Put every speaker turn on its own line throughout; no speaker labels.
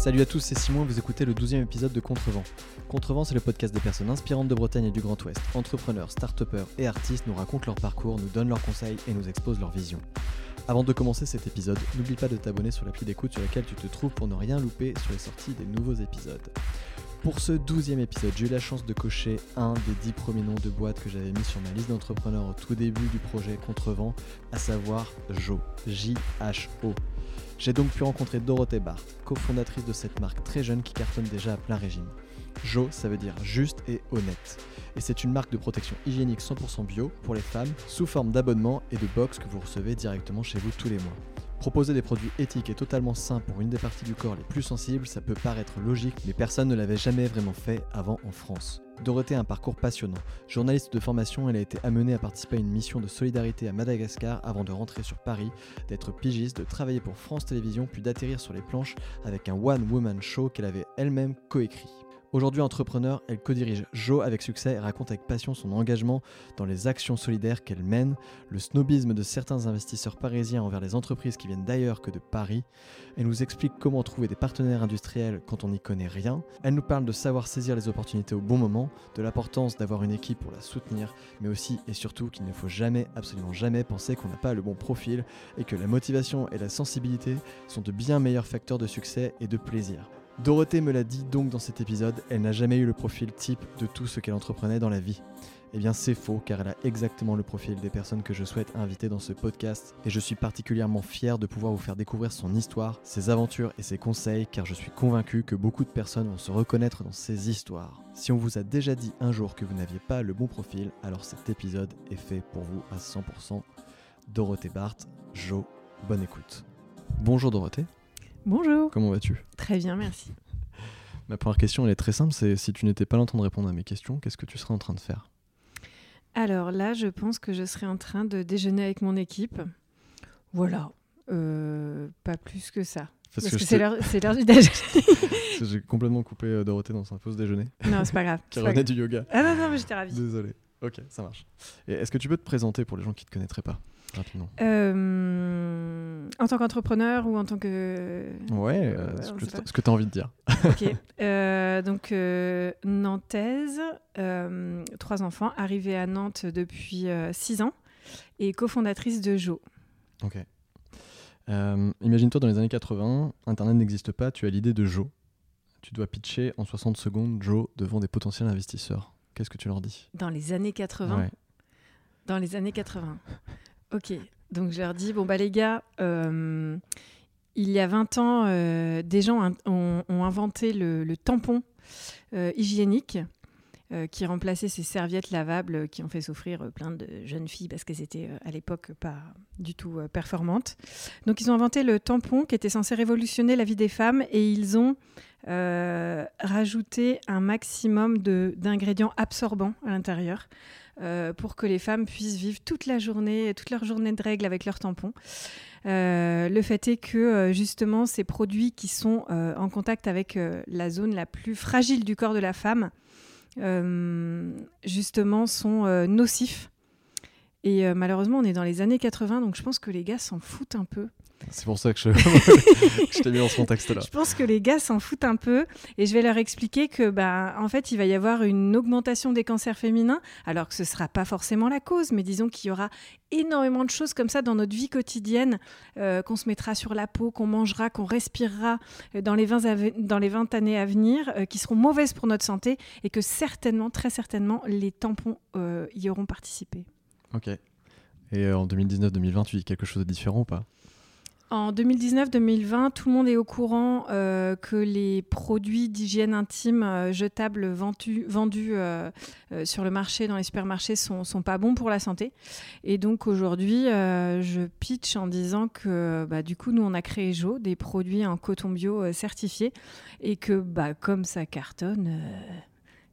Salut à tous, c'est Simon et vous écoutez le 12e épisode de Contrevent. Contrevent, c'est le podcast des personnes inspirantes de Bretagne et du Grand Ouest. Entrepreneurs, start et artistes nous racontent leur parcours, nous donnent leurs conseils et nous exposent leur vision. Avant de commencer cet épisode, n'oublie pas de t'abonner sur l'appli d'écoute sur laquelle tu te trouves pour ne rien louper sur les sorties des nouveaux épisodes. Pour ce douzième épisode, j'ai eu la chance de cocher un des dix premiers noms de boîtes que j'avais mis sur ma liste d'entrepreneurs au tout début du projet Contrevent, à savoir Jo, J-H-O. J'ai donc pu rencontrer Dorothée Barthes, cofondatrice de cette marque très jeune qui cartonne déjà à plein régime. Jo, ça veut dire juste et honnête. Et c'est une marque de protection hygiénique 100% bio pour les femmes, sous forme d'abonnement et de box que vous recevez directement chez vous tous les mois. Proposer des produits éthiques et totalement sains pour une des parties du corps les plus sensibles, ça peut paraître logique, mais personne ne l'avait jamais vraiment fait avant en France. Dorothée a un parcours passionnant. Journaliste de formation, elle a été amenée à participer à une mission de solidarité à Madagascar avant de rentrer sur Paris, d'être pigiste, de travailler pour France Télévisions, puis d'atterrir sur les planches avec un one-woman show qu'elle avait elle-même coécrit. Aujourd'hui entrepreneur, elle co-dirige Jo avec succès et raconte avec passion son engagement dans les actions solidaires qu'elle mène, le snobisme de certains investisseurs parisiens envers les entreprises qui viennent d'ailleurs que de Paris. Elle nous explique comment trouver des partenaires industriels quand on n'y connaît rien. Elle nous parle de savoir saisir les opportunités au bon moment, de l'importance d'avoir une équipe pour la soutenir, mais aussi et surtout qu'il ne faut jamais, absolument jamais penser qu'on n'a pas le bon profil et que la motivation et la sensibilité sont de bien meilleurs facteurs de succès et de plaisir. Dorothée me l'a dit donc dans cet épisode, elle n'a jamais eu le profil type de tout ce qu'elle entreprenait dans la vie. Eh bien c'est faux car elle a exactement le profil des personnes que je souhaite inviter dans ce podcast et je suis particulièrement fier de pouvoir vous faire découvrir son histoire, ses aventures et ses conseils car je suis convaincu que beaucoup de personnes vont se reconnaître dans ces histoires. Si on vous a déjà dit un jour que vous n'aviez pas le bon profil, alors cet épisode est fait pour vous à 100%. Dorothée Barthes, Jo, bonne écoute. Bonjour Dorothée.
Bonjour.
Comment vas-tu?
Très bien, merci.
Ma première question, elle est très simple, c'est si tu n'étais pas là en train de répondre à mes questions, qu'est-ce que tu serais en train de faire?
Alors là, je pense que je serais en train de déjeuner avec mon équipe. Voilà. Euh, pas plus que ça. Parce, que, c'est l'heure du déjeuner.
J'ai complètement coupé euh, Dorothée dans sa pause déjeuner.
Non, c'est pas grave.
qui revenait du yoga.
Ah non, non, mais j'étais ravie.
Désolé. Ok, ça marche. Est-ce que tu peux te présenter pour les gens qui ne te connaîtraient pas?
Euh, en tant qu'entrepreneur ou en tant que.
Ouais, euh, ce, que tu as envie de dire.
ok. Euh, donc, nantaise, trois enfants, arrivée à Nantes depuis six ans et cofondatrice de Jo.
Ok. Imagine-toi dans les années 80, Internet n'existe pas, tu as l'idée de Jo. Tu dois pitcher en 60 secondes Jo devant des potentiels investisseurs. Qu'est-ce que tu leur dis?
Dans les années 80 Dans les années 80. Ok, donc je leur dis, bon bah les gars, euh, il y a 20 ans, euh, des gens ont, inventé le, tampon euh, hygiénique qui remplaçait ces serviettes lavables qui ont fait souffrir plein de jeunes filles parce qu'elles étaient à l'époque pas du tout performantes. Donc ils ont inventé le tampon qui était censé révolutionner la vie des femmes et ils ont rajouté un maximum d'ingrédients absorbants à l'intérieur. Euh, pour que les femmes puissent vivre toute la journée, toute leur journée de règles avec leurs tampons. Euh, le fait est que euh, justement ces produits qui sont en contact avec la zone la plus fragile du corps de la femme, justement, sont nocifs. Et malheureusement, on est dans les années 80, donc je pense que les gars s'en foutent un peu
c'est pour ça que je, t'ai mis dans ce contexte-là.
Je pense que les gars s'en foutent un peu et je vais leur expliquer que, bah, en fait, il va y avoir une augmentation des cancers féminins, alors que ce ne sera pas forcément la cause, mais disons qu'il y aura énormément de choses comme ça dans notre vie quotidienne euh, qu'on se mettra sur la peau, qu'on mangera, qu'on respirera euh, dans les 20, dans les 20 années à venir, euh, qui seront mauvaises pour notre santé et que certainement, très certainement, les tampons y auront participé.
Ok. Et en 2019-2020, tu dis quelque chose de différent ou pas?
En 2019-2020, tout le monde est au courant euh, que les produits d'hygiène intime euh, jetables vendus, vendus euh, sur le marché, dans les supermarchés, sont, sont pas bons pour la santé. Et donc aujourd'hui, je pitch en disant que bah, du coup, nous, on a créé Jo, des produits en coton bio certifiés, et que bah, comme ça cartonne,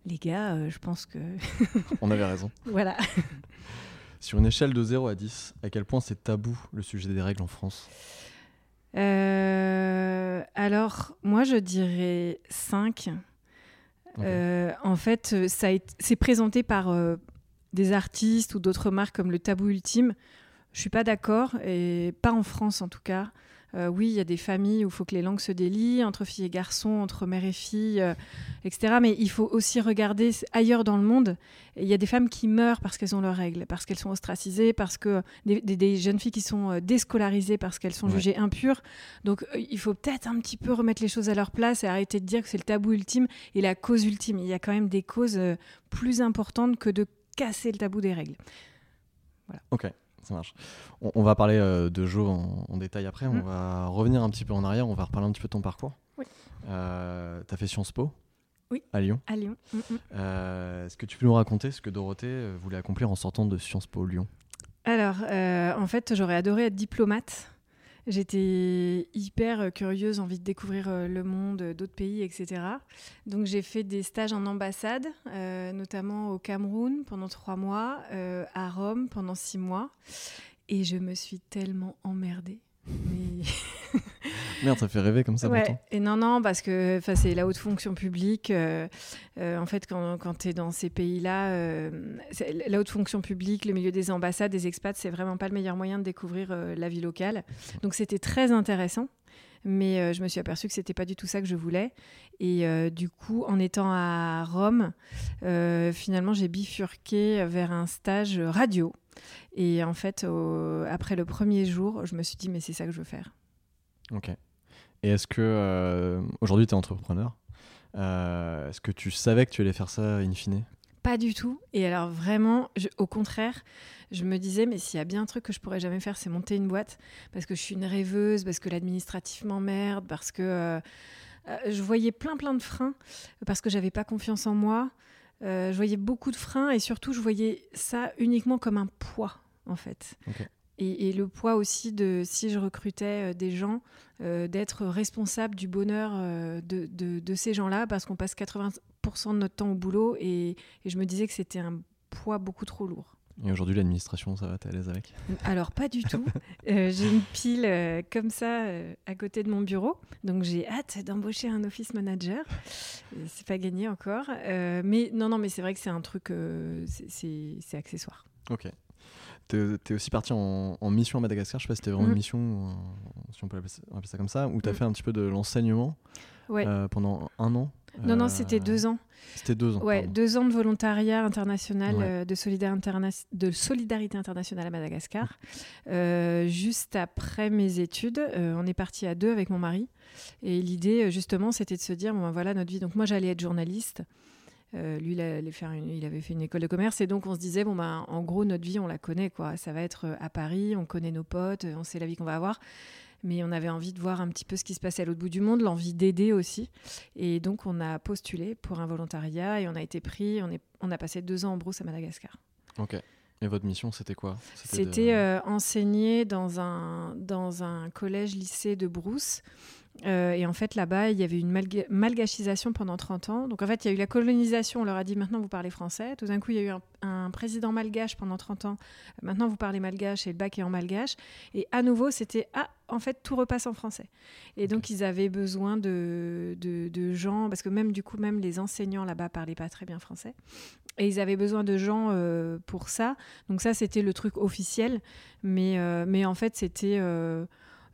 les gars, je pense que...
on avait raison.
Voilà.
Sur une échelle de 0 à 10, à quel point c'est tabou le sujet des règles en France?
Euh, alors, moi, je dirais 5. Euh, en fait, c'est présenté par euh, des artistes ou d'autres marques comme le Tabou Ultime. Je suis pas d'accord, et pas en France en tout cas. Oui, il y a des familles où il faut que les langues se délient, entre filles et garçons, entre mère et fille, etc. Mais il faut aussi regarder ailleurs dans le monde. Il y a des femmes qui meurent parce qu'elles ont leurs règles, parce qu'elles sont ostracisées, parce que des, jeunes filles qui sont déscolarisées parce qu'elles sont jugées impures. Donc il faut peut-être un petit peu remettre les choses à leur place et arrêter de dire que c'est le tabou ultime et la cause ultime. Il y a quand même des causes plus importantes que de casser le tabou des règles.
Voilà. Ok, ça marche. On, va parler euh, de Jo en, détail après. On mm. va revenir un petit peu en arrière. On va reparler un petit peu de ton parcours. Oui. Euh, tu as fait Sciences Po
oui.
À Lyon
À Lyon. Mm,
mm. Euh, est-ce que tu peux nous raconter ce que Dorothée voulait accomplir en sortant de Sciences Po Lyon?
Alors, en fait, j'aurais adoré être diplomate. J'étais hyper curieuse, envie de découvrir euh, le monde, euh, d'autres pays, etc. Donc j'ai fait des stages en ambassade, euh, notamment au Cameroun pendant trois mois, à Rome pendant six mois. Et je me suis tellement emmerdée. Mais...
Merde, ça fait rêver comme ça.
Ouais. Et non, non, parce que c'est la haute fonction publique. Euh, euh, en fait, quand, quand tu es dans ces pays-là, euh, la haute fonction publique, le milieu des ambassades, des expats, c'est vraiment pas le meilleur moyen de découvrir la vie locale. Donc c'était très intéressant. Mais je me suis aperçue que c'était pas du tout ça que je voulais. Et du coup, en étant à Rome, finalement, j'ai bifurqué vers un stage radio. Et en fait, après le premier jour, je me suis dit, mais c'est ça que je veux faire.
Ok. Et est-ce que euh, aujourd'hui tu es entrepreneur euh, Est-ce que tu savais que tu allais faire ça in fine?
Pas du tout. Et alors vraiment, au contraire, je me disais, mais s'il y a bien un truc que je pourrais jamais faire, c'est monter une boîte. Parce que je suis une rêveuse, parce que l'administratif m'emmerde, parce que euh, je voyais plein plein de freins, parce que j'avais pas confiance en moi. je voyais beaucoup de freins et surtout, je voyais ça uniquement comme un poids, en fait. Et, le poids aussi de, si je recrutais euh, des gens, euh, d'être responsable du bonheur euh, de, de, ces gens-là, parce qu'on passe 80% de notre temps au boulot, et, et je me disais que c'était un poids beaucoup trop lourd.
Et aujourd'hui, l'administration, ça va, t'es à l'aise avec?
Alors, pas du tout. j'ai une pile comme ça à côté de mon bureau. Donc, j'ai hâte d'embaucher un office manager. c'est pas gagné encore. mais non, non, mais c'est vrai que c'est un truc, c'est accessoire.
Ok. Tu es, aussi parti en, mission à Madagascar, je sais pas si c'était vraiment une mhm. mission, si on peut appeler ça, comme ça, où tu as mhm. fait un petit peu de l'enseignement euh, pendant un an.
Non, non, c'était deux ans.
C'était deux ans.
Ouais, deux ans de volontariat international euh, de, solidarité de, solidarité internationale à Madagascar. Euh, juste après mes études, on est parti à deux avec mon mari. Et l'idée, justement, c'était de se dire bon, ben voilà notre vie. Donc, moi, j'allais être journaliste. Euh, lui, il, allait faire il avait fait une école de commerce et donc on se disait bon ben en gros notre vie on la connaît quoi. Ça va être euh, à Paris, on connaît nos potes, on sait la vie qu'on va avoir. Mais on avait envie de voir un petit peu ce qui se passait à l'autre bout du monde, l'envie d'aider aussi. Et donc on a postulé pour un volontariat et on a été pris. On, est, on a passé deux ans en brousse à Madagascar.
Ok. Et votre mission, c'était quoi?
C'était euh, enseigner dans un, dans un collège-lycée de Brousse euh, et en fait, là-bas, il y avait une malgachisation pendant 30 ans. Donc en fait, il y a eu la colonisation, on leur a dit maintenant vous parlez français. Tout d'un coup, il y a eu un, président malgache pendant 30 ans. Maintenant, vous parlez malgache et le bac est en malgache. Et à nouveau, c'était ah, en fait, tout repasse en français. Et donc, ils avaient besoin de, de, gens, parce que même du coup, même les enseignants là-bas parlaient pas très bien français. Et ils avaient besoin de gens euh, pour ça. Donc ça, c'était le truc officiel. Mais, euh, mais en fait, c'était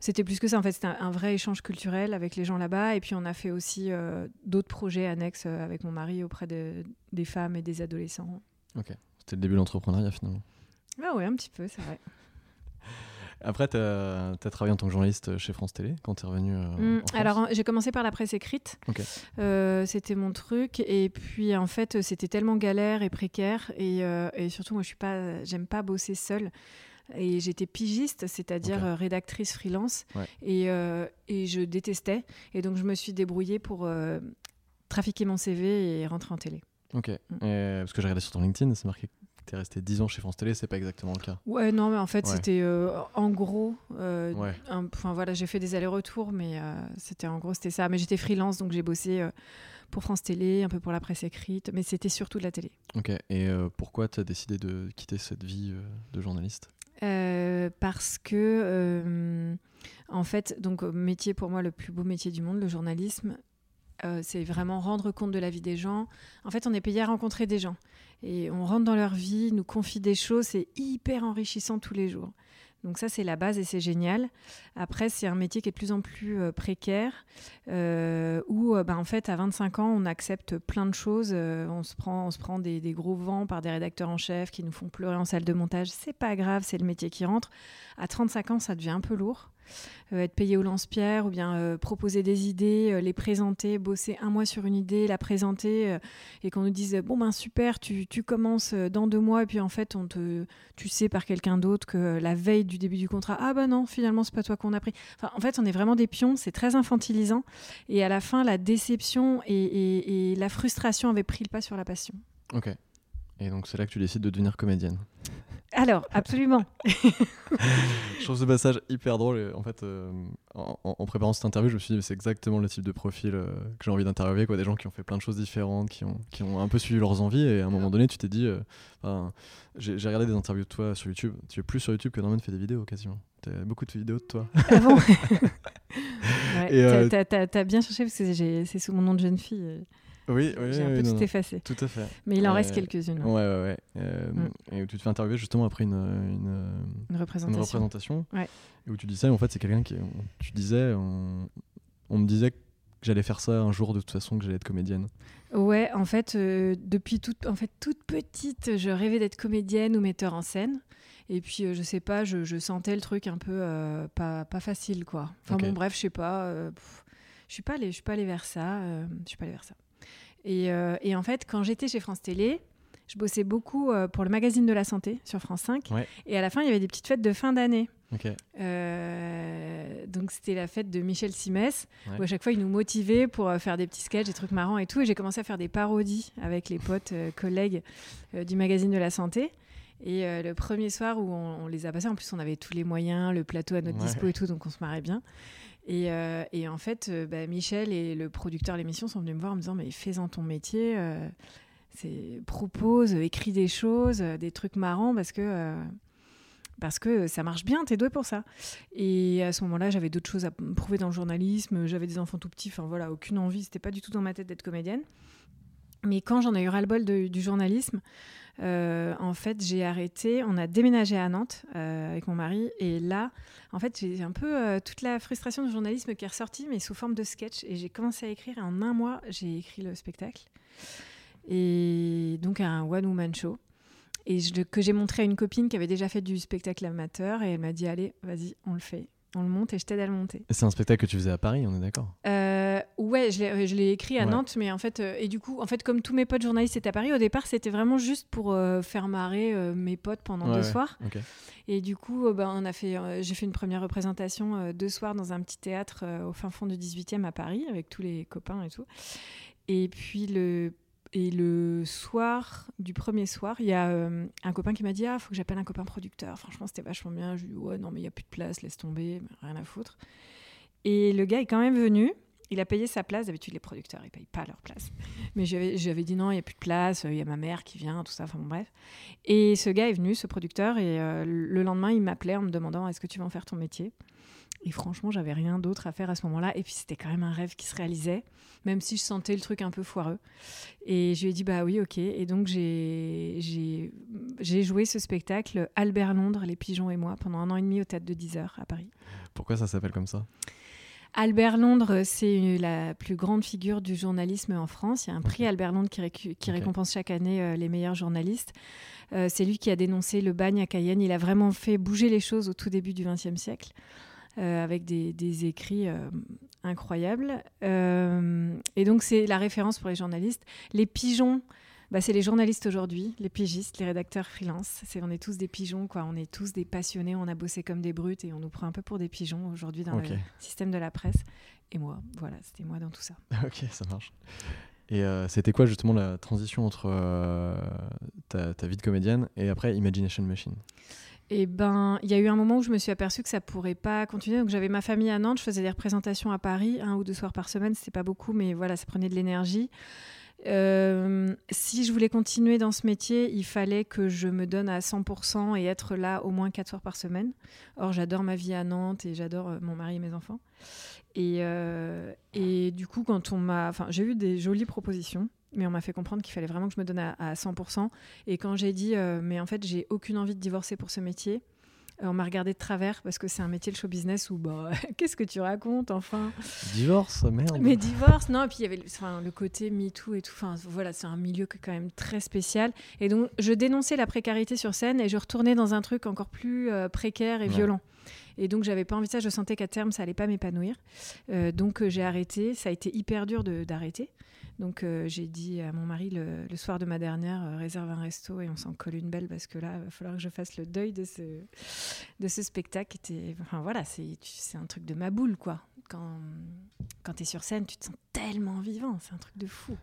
c'était plus que ça. En fait, c'était un, vrai échange culturel avec les gens là-bas. Et puis, on a fait aussi euh, d'autres projets annexes euh, avec mon mari auprès de, des femmes et des adolescents.
Ok. C'était le début de l'entrepreneuriat finalement.
Ah ouais, un petit peu, c'est vrai.
Après, tu as, travaillé en tant que journaliste chez France Télé quand tu es revenu
euh, mmh, Alors, j'ai commencé par la presse écrite. c'était mon truc. Et puis, en fait, c'était tellement galère et précaire. Et, et surtout, moi, je suis pas, j'aime pas bosser seule. Et j'étais pigiste, c'est-à-dire euh, rédactrice freelance. Et, euh, et, je détestais. Et donc, je me suis débrouillée pour euh, trafiquer mon CV et rentrer en télé.
Ok. Mm. parce que j'ai regardé sur ton LinkedIn, c'est marqué que tu es resté 10 ans chez France Télé, c'est pas exactement le cas.
Ouais, non, mais en fait, c'était en gros. Enfin, voilà, j'ai fait des allers-retours, mais c'était en gros, c'était ça. Mais j'étais freelance, donc j'ai bossé pour France Télé, un peu pour la presse écrite, mais c'était surtout de la télé.
Ok. Et pourquoi tu as décidé de quitter cette vie de journaliste?
Euh, parce que, euh, en fait, donc métier pour moi le plus beau métier du monde, le journalisme, euh, c'est vraiment rendre compte de la vie des gens. En fait, on est payé à rencontrer des gens et on rentre dans leur vie, nous confie des choses, c'est hyper enrichissant tous les jours. Donc ça, c'est la base et c'est génial. Après, c'est un métier qui est de plus en plus euh, précaire, euh, où bah, en fait, à 25 ans, on accepte plein de choses. on se prend, on se prend des, des, gros vents par des rédacteurs en chef qui nous font pleurer en salle de montage. C'est pas grave, c'est le métier qui rentre. À 35 ans, ça devient un peu lourd. Euh, être payé au lance-pierre ou bien euh, proposer des idées, euh, les présenter, bosser un mois sur une idée, la présenter et qu'on nous dise bon ben super, tu, tu, commences dans deux mois et puis en fait on te, tu sais par quelqu'un d'autre que la veille du début du contrat, ah ben non finalement c'est pas toi qu'on a pris. En fait on est vraiment des pions, c'est très infantilisant et à la fin la déception et, et, et la frustration avaient pris le pas sur la passion.
Ok. Et donc c'est là que tu décides de devenir comédienne.
Alors, absolument.
je trouve ce passage hyper drôle. en fait, euh, en, préparant cette interview, je me suis dit, c'est exactement le type de profil euh, que j'ai envie d'interviewer. Quoi. Des gens qui ont fait plein de choses différentes, qui ont, qui ont un peu suivi leurs envies. Et à un moment donné, tu t'es dit, euh, j'ai regardé des interviews de toi sur YouTube. Tu es plus sur YouTube que Norman fait des vidéos quasiment. Tu as beaucoup de vidéos de toi.
Ah bon ouais, T'as bien cherché parce que c'est sous mon nom de jeune fille.
Oui,
oui. J'ai un peu tout effacé.
Tout à fait.
Mais il en reste quelques-unes.
Ouais, ouais, ouais. Euh, mm. Et où tu te fais interviewer justement après une, une,
une représentation.
Une représentation ouais. Et où tu dis ça, et en fait, c'est quelqu'un qui. Tu disais, on, on, me disait que j'allais faire ça un jour de toute façon, que j'allais être comédienne.
Ouais, en fait, euh, depuis toute, en fait, toute petite, je rêvais d'être comédienne ou metteur en scène. Et puis, euh, je sais pas, je, je, sentais le truc un peu pas, pas facile, quoi. Enfin bon, bref, je sais pas. je suis pas allée, je suis pas allée vers ça. je suis pas allée vers ça. Euh, et, en fait, quand j'étais chez France Télé, je bossais beaucoup euh, pour le magazine de la santé sur France 5. Et à la fin, il y avait des petites fêtes de fin d'année. Euh, donc c'était la fête de Michel Simès, où à chaque fois il nous motivait pour faire des petits sketchs, des trucs marrants et tout. Et j'ai commencé à faire des parodies avec les potes, collègues du magazine de la santé. Et le premier soir où on, les a passés, en plus on avait tous les moyens, le plateau à notre dispo et tout, donc on se marrait bien. Euh, et, en fait, euh, bah, Michel et le producteur de l'émission sont venus me voir en me disant Mais fais-en ton métier, euh, propose, écris des choses, des trucs marrants parce que, parce que ça marche bien, t'es doué pour ça. Et à ce moment-là, j'avais d'autres choses à prouver dans le journalisme, j'avais des enfants tout petits, enfin voilà, aucune envie, c'était pas du tout dans ma tête d'être comédienne. Mais quand j'en ai eu ras-le-bol du journalisme, euh, en fait, j'ai arrêté. On a déménagé à Nantes euh, avec mon mari. Et là, en fait, j'ai un peu euh, toute la frustration du journalisme qui est ressortie, mais sous forme de sketch. Et j'ai commencé à écrire. Et en un mois, j'ai écrit le spectacle. Et donc, un one-woman show. Et que j'ai montré à une copine qui avait déjà fait du spectacle amateur. Et elle m'a dit Allez, vas-y, on le fait on le monte et je t'aide à le monter.
C'est un spectacle que tu faisais à Paris, on est d'accord?
Euh, Ouais, je l'ai écrit à Nantes, mais en fait, euh, et du coup, en fait, comme tous mes potes journalistes étaient à Paris, au départ, c'était vraiment juste pour euh, faire marrer mes potes pendant deux soirs. Et du coup, ben, on a fait, j'ai fait une première représentation deux soirs dans un petit théâtre au fin fond du 18e à Paris, avec tous les copains et tout. Et puis le et le soir, du premier soir, il y a euh, un copain qui m'a dit Ah, faut que j'appelle un copain producteur. Franchement, c'était vachement bien. Je lui ai dit Ouais, non, mais il n'y a plus de place, laisse tomber, rien à foutre. Et le gars est quand même venu. Il a payé sa place. D'habitude, les producteurs, ils ne payent pas leur place. Mais j'avais dit non, il n'y a plus de place, il y a ma mère qui vient, tout ça, enfin bon, bref. Et ce gars est venu, ce producteur, et euh, le lendemain, il m'appelait en me demandant Est-ce que tu vas en faire ton métier? Et franchement, j'avais rien d'autre à faire à ce moment-là. Et puis, c'était quand même un rêve qui se réalisait, même si je sentais le truc un peu foireux. Et je lui ai dit, bah oui, ok. Et donc, j'ai joué ce spectacle Albert Londres, Les Pigeons et moi, pendant un an et demi au théâtre de 10 heures à Paris.
Pourquoi ça s'appelle comme ça?
Albert Londres, c'est la plus grande figure du journalisme en France. Il y a un prix Albert Londres qui, récompense chaque année euh, les meilleurs journalistes. Euh, c'est lui qui a dénoncé le bagne à Cayenne. Il a vraiment fait bouger les choses au tout début du XXe siècle. Euh, avec des, écrits euh, incroyables. Euh, et donc, c'est la référence pour les journalistes. Les pigeons, bah, c'est les journalistes aujourd'hui, les pigistes, les rédacteurs freelance. C'est, on est tous des pigeons, quoi. On est tous des passionnés, on a bossé comme des brutes et on nous prend un peu pour des pigeons aujourd'hui dans le système de la presse. Et moi, voilà, c'était moi dans tout ça.
ok, ça marche. Et c'était quoi justement la transition entre ta, ta, vie de comédienne et après Imagination Machine?
Et ben, il y a eu un moment où je me suis aperçue que ça pourrait pas continuer. Donc j'avais ma famille à Nantes, je faisais des représentations à Paris, un ou deux soirs par semaine, c'était pas beaucoup, mais voilà, ça prenait de l'énergie. Euh, si je voulais continuer dans ce métier, il fallait que je me donne à 100% et être là au moins quatre soirs par semaine. Or, j'adore ma vie à Nantes et j'adore euh, mon mari et mes enfants. Et, euh, et du coup, quand on m'a, enfin, j'ai eu des jolies propositions mais on m'a fait comprendre qu'il fallait vraiment que je me donne à, 100%. Et quand j'ai dit, euh, mais en fait, j'ai aucune envie de divorcer pour ce métier, on m'a regardé de travers parce que c'est un métier, le show business, où bah, qu'est-ce que tu racontes, enfin?
Divorce, merde.
Mais divorce, non, et puis il y avait enfin, le côté MeToo et tout. Enfin, voilà, c'est un milieu quand même très spécial. Et donc, je dénonçais la précarité sur scène et je retournais dans un truc encore plus euh, précaire et violent. Et donc, j'avais pas envie de ça. Je sentais qu'à terme, ça allait pas m'épanouir. Euh, donc, euh, j'ai arrêté. Ça a été hyper dur d'arrêter. Donc, j'ai dit à mon mari le, soir de ma dernière réserve un resto et on s'en colle une belle parce que là, il va falloir que je fasse le deuil de ce, de ce spectacle. Enfin, voilà, c'est un truc de ma boule, quoi. Quand, quand tu es sur scène, tu te sens tellement vivant. C'est un truc de fou.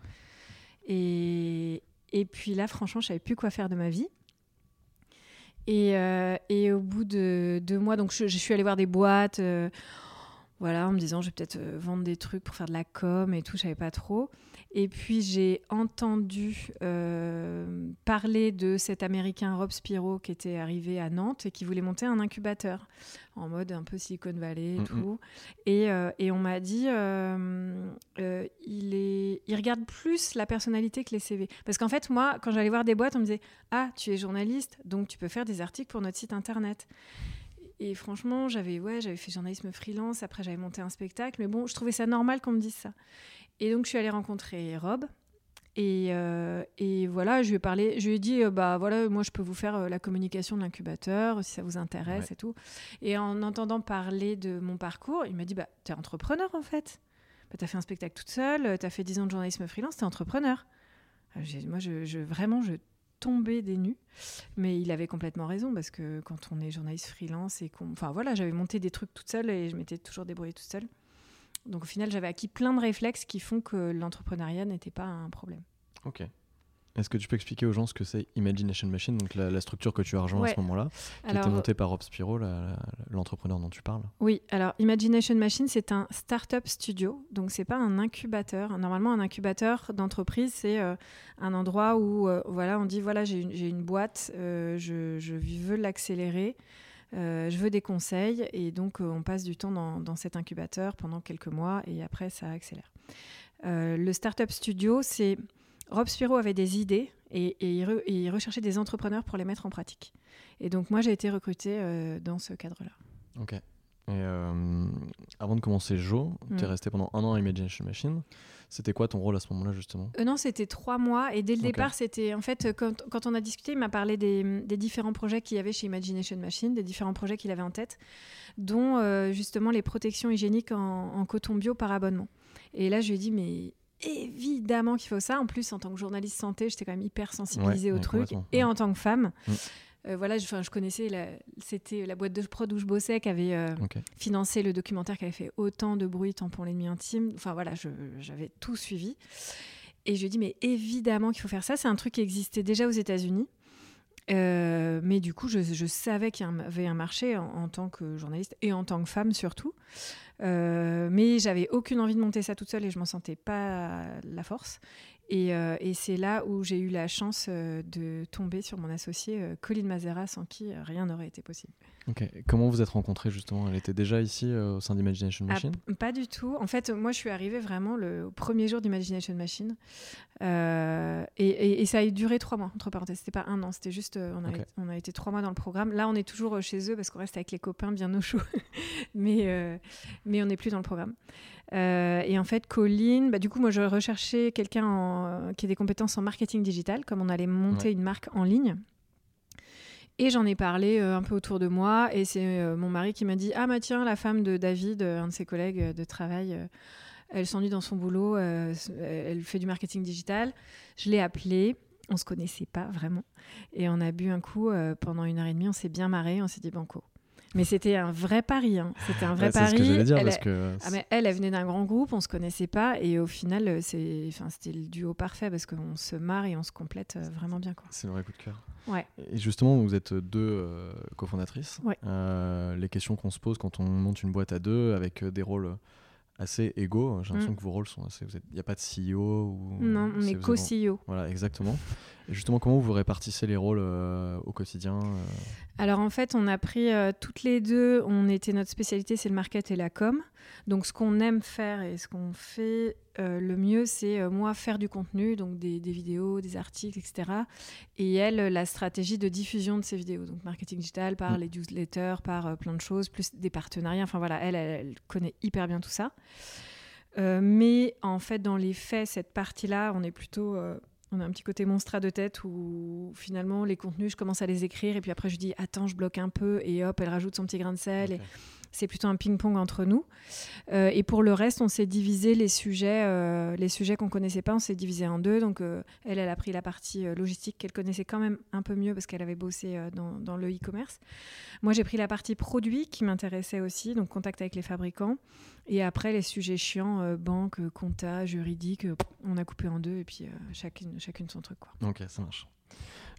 Et, et puis là, franchement, je savais plus quoi faire de ma vie. Et, euh, et, au bout de deux mois, donc je, suis allée voir des boîtes, euh, voilà, en me disant je vais peut-être euh, vendre des trucs pour faire de la com et tout, je savais pas trop. Et puis j'ai entendu parler de cet Américain Rob Spiro qui était arrivé à Nantes et qui voulait monter un incubateur en mode un peu Silicon Valley et mm, tout. Et, et on m'a dit il, est, il regarde plus la personnalité que les CV. Parce qu'en fait, moi, quand j'allais voir des boîtes, on me disait Ah, tu es journaliste, donc tu peux faire des articles pour notre site internet. Et franchement, j'avais ouais, j'avais fait journalisme freelance, après j'avais monté un spectacle, mais bon, je trouvais ça normal qu'on me dise ça. Et donc je suis allée rencontrer Rob. Et, euh, et voilà, je lui ai parlé, je lui ai dit, euh, bah voilà, moi je peux vous faire euh, la communication de l'incubateur si ça vous intéresse et tout. Et en entendant parler de mon parcours, il m'a dit, bah t'es entrepreneur en fait. Bah, t'as fait un spectacle toute seule, t'as fait 10 ans de journalisme freelance, t'es entrepreneur. Moi, je, je, vraiment, je tombé des nues. Mais il avait complètement raison parce que quand on est journaliste freelance et qu'on. Enfin voilà, j'avais monté des trucs toute seule et je m'étais toujours débrouillée toute seule. Donc au final, j'avais acquis plein de réflexes qui font que l'entrepreneuriat n'était pas un problème.
Ok. Est-ce que tu peux expliquer aux gens ce que c'est Imagination Machine, donc la, structure que tu as rejoint à ce moment-là, qui était montée par Rob Spiro, l'entrepreneur dont tu parles?
Oui, alors Imagination Machine, c'est un startup studio, donc c'est pas un incubateur. Normalement, un incubateur d'entreprise, c'est euh, un endroit où euh, voilà, on dit voilà, j'ai une, une, boîte, euh, je, je, veux l'accélérer. je veux des conseils et donc on passe du temps dans, dans, cet incubateur pendant quelques mois et après ça accélère. le startup studio, c'est Rob Spiro avait des idées et, il, recherchait des entrepreneurs pour les mettre en pratique. Et donc moi, j'ai été recrutée euh, dans ce cadre-là.
Ok. Et euh, avant de commencer Jo, tu es resté pendant un an à Imagination Machine. C'était quoi ton rôle à ce moment-là, justement?
Euh, Non, c'était trois mois. Et dès le départ, c'était. En fait, quand, quand, on a discuté, il m'a parlé des, des différents projets qu'il y avait chez Imagination Machine, des différents projets qu'il avait en tête, dont justement les protections hygiéniques en, en, coton bio par abonnement. Et là, je lui ai dit, mais évidemment qu'il faut ça. En plus, en tant que journaliste santé, j'étais quand même hyper sensibilisée au truc. Et en tant que femme, mm. euh, voilà, je, je connaissais, c'était la boîte de prod où je bossais qui avait euh, financé le documentaire qui avait fait autant de bruit, Tampon l'ennemi intime. Enfin voilà, j'avais tout suivi. Et je lui ai dit, mais évidemment qu'il faut faire ça. C'est un truc qui existait déjà aux États-Unis. Euh, mais du coup, je, savais qu'il y avait un marché en, tant que journaliste et en tant que femme surtout. Euh, mais j'avais aucune envie de monter ça toute seule et je m'en sentais pas la force. Et, euh, et c'est là où j'ai eu la chance euh, de tomber sur mon associé Colline Mazera, sans qui rien n'aurait été possible.
Comment vous êtes rencontrés justement? Elle était déjà ici au sein d'Imagination ah, Machine?
Pas du tout. En fait, moi je suis arrivée vraiment le premier jour d'Imagination Machine. Et, et, ça a duré trois mois, entre parenthèses. C'était pas un an, c'était juste. On a, on, a, été trois mois dans le programme. Là, on est toujours chez eux parce qu'on reste avec les copains bien au chaud. mais, mais on n'est plus dans le programme. Euh, et en fait, Colline, bah, du coup, moi, je recherchais quelqu'un qui ait des compétences en marketing digital, comme on allait monter une marque en ligne. Et j'en ai parlé euh, un peu autour de moi. Et c'est euh, mon mari qui m'a dit Ah, bah tiens, la femme de David, un de ses collègues de travail, elle s'ennuie dans son boulot, elle fait du marketing digital. Je l'ai appelée. On se connaissait pas vraiment. Et on a bu un coup pendant une heure et demie. On s'est bien marré. On s'est dit Banco. Mais c'était un vrai pari. Hein. C'était un vrai pari.
C'est ce que dire
elle,
parce que...
Ah, mais elle, elle venait d'un grand groupe, on se connaissait pas, et au final, euh, c'est, enfin, c'était le duo parfait parce qu'on se marre et on se complète euh, vraiment bien. Quoi.
C'est le vrai coup de cœur.
Ouais.
Et justement, vous êtes deux euh, cofondatrices.
Ouais.
les questions qu'on se pose quand on monte une boîte à deux avec des rôles assez égaux. J'ai l'impression mm. que vos rôles sont assez. Il n'y a pas de CEO ou.
Non, on est co-CEO.
Voilà, exactement. Et justement, comment vous répartissez les rôles au quotidien
alors en fait, on a pris euh, toutes les deux, on était notre spécialité, c'est le market et la com. Donc ce qu'on aime faire et ce qu'on fait euh, le mieux, c'est euh, moi faire du contenu, donc des, vidéos, des articles, etc. Et elle, la stratégie de diffusion de ces vidéos, donc marketing digital par mm. les newsletters, par plein de choses, plus des partenariats. Enfin voilà, elle, elle, connaît hyper bien tout ça. mais en fait, dans les faits, cette partie-là, on est plutôt on a un petit côté monstre de tête où finalement les contenus, je commence à les écrire et puis après je dis attends, je bloque un peu et hop, elle rajoute son petit grain de sel. Et c'est plutôt un ping-pong entre nous. Euh, et pour le reste, on s'est divisé les sujets, euh, les sujets qu'on connaissait pas, on s'est divisé en deux. Donc euh, elle, elle a pris la partie logistique qu'elle connaissait quand même un peu mieux parce qu'elle avait bossé dans, dans, le e-commerce. Moi, j'ai pris la partie produit qui m'intéressait aussi, donc contact avec les fabricants. Et après, les sujets chiants, banque, compta, juridique, on a coupé en deux et puis chacune, chacune son truc. Quoi.
Ok, ça marche.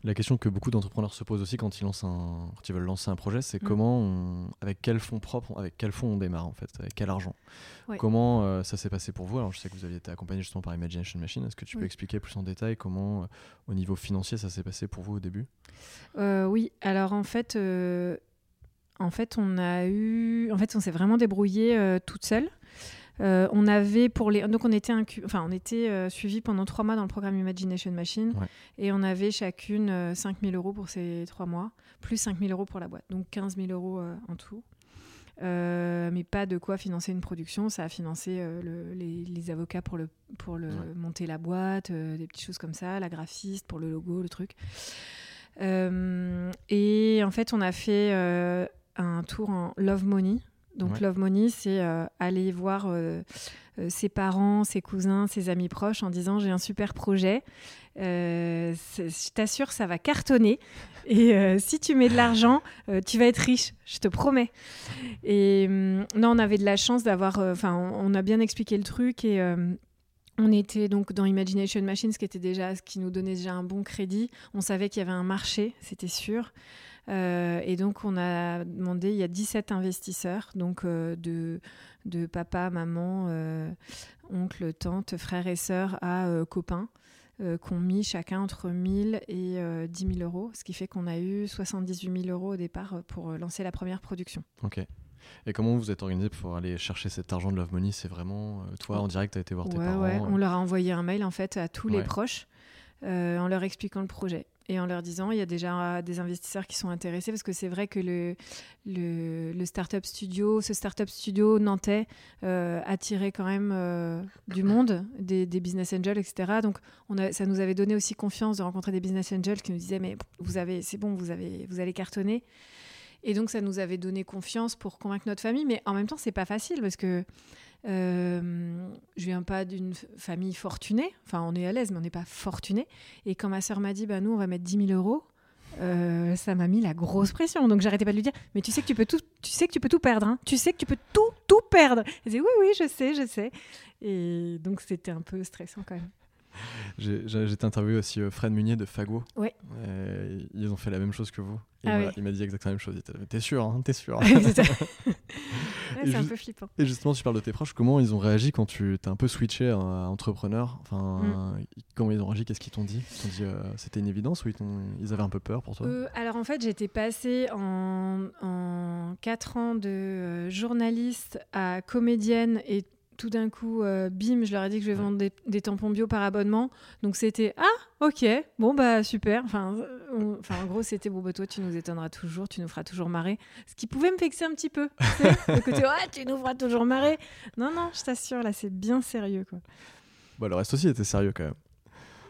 La question que beaucoup d'entrepreneurs se posent aussi quand ils, lancent un, ils veulent lancer un projet, c'est mm. comment, avec quels fonds propres, avec quels fonds on démarre en fait, avec quel argent. Comment euh, ça s'est passé pour vous? Alors je sais que vous aviez été accompagné justement par Imagination Machine. Est-ce que tu peux expliquer plus en détail comment, euh, au niveau financier, ça s'est passé pour vous au début?
Euh, Oui. Alors en fait, en fait, on a eu, en fait, on s'est vraiment débrouillé toute seule. Euh, on avait pour les donc on était enfin on était euh, suivi pendant trois mois dans le programme Imagination Machine et on avait chacune 5000 euh, euros pour ces trois mois plus 5000 euros pour la boîte donc 15 000 euros en tout. Mais pas de quoi financer une production ça a financé les, avocats pour le pour le monter la boîte des petites choses comme ça la graphiste pour le logo le truc. Et en fait on a fait un tour en Love Money donc Love Money, c'est euh, aller voir euh, euh, ses parents, ses cousins, ses amis proches en disant j'ai un super projet. je t'assure, ça va cartonner. Et si tu mets de l'argent, tu vas être riche, je te promets. Et hum, non, on avait de la chance d'avoir. Enfin, on, a bien expliqué le truc et. On était donc dans Imagination Machines, ce qui était déjà, ce qui nous donnait déjà un bon crédit. On savait qu'il y avait un marché, c'était sûr. Euh, et donc, on a demandé, il y a 17 investisseurs, donc euh, de, papa, maman, euh, oncle, tante, frères et sœurs à copains, qui ont mis chacun entre 1000 et 10 000 euros, ce qui fait qu'on a eu 78 000 euros au départ pour lancer la première production.
Et comment vous êtes organisé pour aller chercher cet argent de Love Money? C'est vraiment toi en direct, tu as été voir tes parents
Ouais, on leur a envoyé un mail en fait à tous les proches en leur expliquant le projet et en leur disant il y a déjà des investisseurs qui sont intéressés parce que c'est vrai que le, le, le startup studio, ce startup studio nantais euh, attirait quand même euh, du monde, des, des, business angels, etc. Donc on a, ça nous avait donné aussi confiance de rencontrer des business angels qui nous disaient mais vous avez, c'est bon, vous avez, vous allez cartonner. Et donc ça nous avait donné confiance pour convaincre notre famille, mais en même temps c'est pas facile parce que euh, je viens pas d'une famille fortunée. Enfin, on est à l'aise, mais on n'est pas fortuné. Et quand ma sœur m'a dit, bah, nous, on va mettre 10 000 euros, euh, ça m'a mis la grosse pression. Donc, j'arrêtais pas de lui dire, mais tu sais que tu peux tout, tu sais que tu peux tout perdre. Hein. Tu sais que tu peux tout, tout perdre. Elle disait, oui, oui, je sais, je sais. Et donc, c'était un peu stressant quand même.
J'ai interviewé aussi euh, Fred Munier de Fago.
Ouais.
ils ont fait la même chose que vous. Ah il m'a dit exactement la même chose. T'es sûr, hein, t'es sûr.
c'est un peu flippant.
Et justement, tu parles de tes proches. Comment ils ont réagi quand tu t'es un peu switché à entrepreneur? Enfin, mm. comment ils ont réagi? Qu'est-ce qu'ils t'ont dit? Ils dit euh, c'était une évidence ou ils, ils, avaient un peu peur pour toi?
Euh, Alors en fait, j'étais passée en, en 4 ans de euh, journaliste à comédienne et tout d'un coup, euh, bim, je leur ai dit que je vais vendre des, tampons bio par abonnement. Donc c'était ah, ok, bon bah super. Enfin, enfin en gros, c'était bon, bah toi, tu nous étonneras toujours, tu nous feras toujours marrer. Ce qui pouvait me vexer un petit peu. le côté ah, tu nous feras toujours marrer. Non, non, je t'assure, là, c'est bien sérieux quoi.
Bah, le reste aussi était sérieux quand même.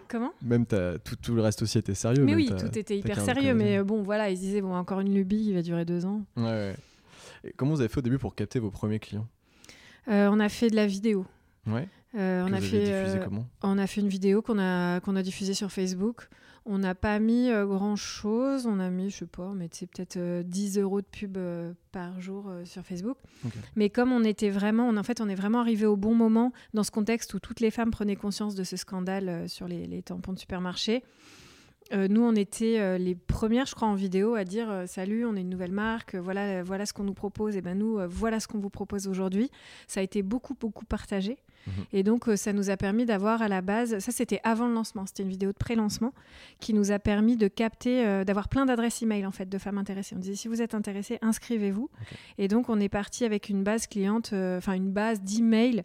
Comment?
Même tout, tout, le reste aussi était sérieux.
Mais oui, tout était hyper sérieux. Mais euh, bon, voilà, ils disaient bon, encore une lubie, il va durer deux ans.
Ouais, ouais. Et comment vous avez fait au début pour capter vos premiers clients?
euh, on a fait de la vidéo.
Ouais.
Euh, on, a fait, euh, on a fait une vidéo qu'on a, qu'on a diffusée sur Facebook. On n'a pas mis grand chose. On a mis, je sais pas, mais c'est peut-être 10 euros de pub par jour sur Facebook. Mais comme on était vraiment, on, en fait, on est vraiment arrivé au bon moment dans ce contexte où toutes les femmes prenaient conscience de ce scandale sur les, les tampons de supermarché. Nous, on était les premières, je crois, en vidéo à dire Salut, on est une nouvelle marque, voilà, voilà ce qu'on nous propose, et ben nous, voilà ce qu'on vous propose aujourd'hui. Ça a été beaucoup, beaucoup partagé. Mhm. Et donc, ça nous a permis d'avoir à la base, ça c'était avant le lancement, c'était une vidéo de pré-lancement qui nous a permis de capter, d'avoir plein d'adresses email en fait de femmes intéressées. On disait si vous êtes intéressé, inscrivez-vous. Et donc, on est parti avec une base cliente, enfin une base d'email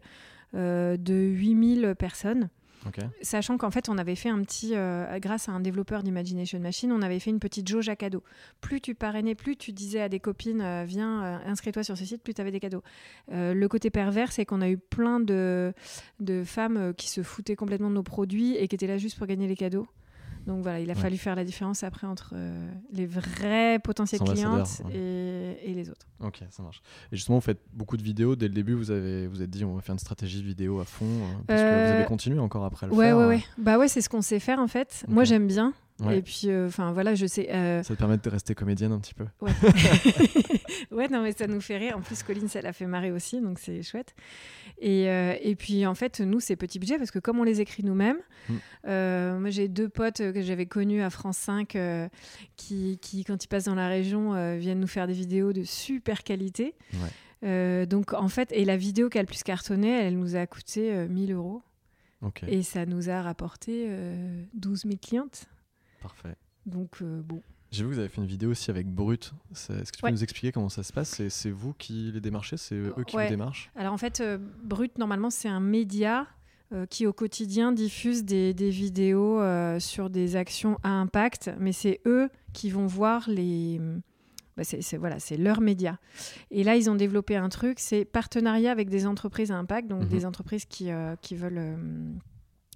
de 8000 personnes. Sachant qu'en fait, on avait fait un petit, euh, grâce à un développeur d'Imagination Machine, on avait fait une petite jauge à cadeaux. Plus tu parrainais, plus tu disais à des copines, euh, viens, euh, inscris-toi sur ce site, plus tu avais des cadeaux. le côté pervers, c'est qu'on a eu plein de, de femmes qui se foutaient complètement de nos produits et qui étaient là juste pour gagner les cadeaux. Donc voilà, il a fallu faire la différence après entre euh, les vrais potentiels clientes et, et, les autres.
Ok, ça marche. Et justement, vous faites beaucoup de vidéos. Dès le début, vous avez, vous êtes dit, on va faire une stratégie vidéo à fond. Euh, parce que vous avez euh, continué encore après le
ouais,
faire.
Ouais, ouais, Bah ouais, c'est ce qu'on sait faire en fait. Moi, j'aime bien. Et puis, enfin voilà, je sais.
Ça te permet de rester comédienne un petit peu.
Ouais. ouais, non, mais ça nous fait rire. En plus, Colline, ça l'a fait marrer aussi, donc c'est chouette. Et, euh, et, puis, en fait, nous, c'est petit budget parce que comme on les écrit nous-mêmes, mm. euh, moi, j'ai deux potes que j'avais connus à France 5 euh, qui, qui, quand ils passent dans la région, viennent nous faire des vidéos de super qualité. donc, en fait, et la vidéo qui a le plus cartonné, elle nous a coûté 1000 euros. Et ça nous a rapporté 12 000 clientes.
Parfait.
Donc, bon.
J'ai vu que vous avez fait une vidéo aussi avec Brut. Est-ce que tu peux nous expliquer comment ça se passe? C'est vous qui les démarchez? C'est eux qui vous démarchent?
Alors en fait, euh, Brut, normalement, c'est un média euh, qui au quotidien diffuse des, vidéos euh, sur des actions à impact, mais c'est eux qui vont voir les... Bah, c'est voilà, c'est leur média. Et là, ils ont développé un truc, c'est partenariat avec des entreprises à impact, donc des mhm. entreprises qui, qui veulent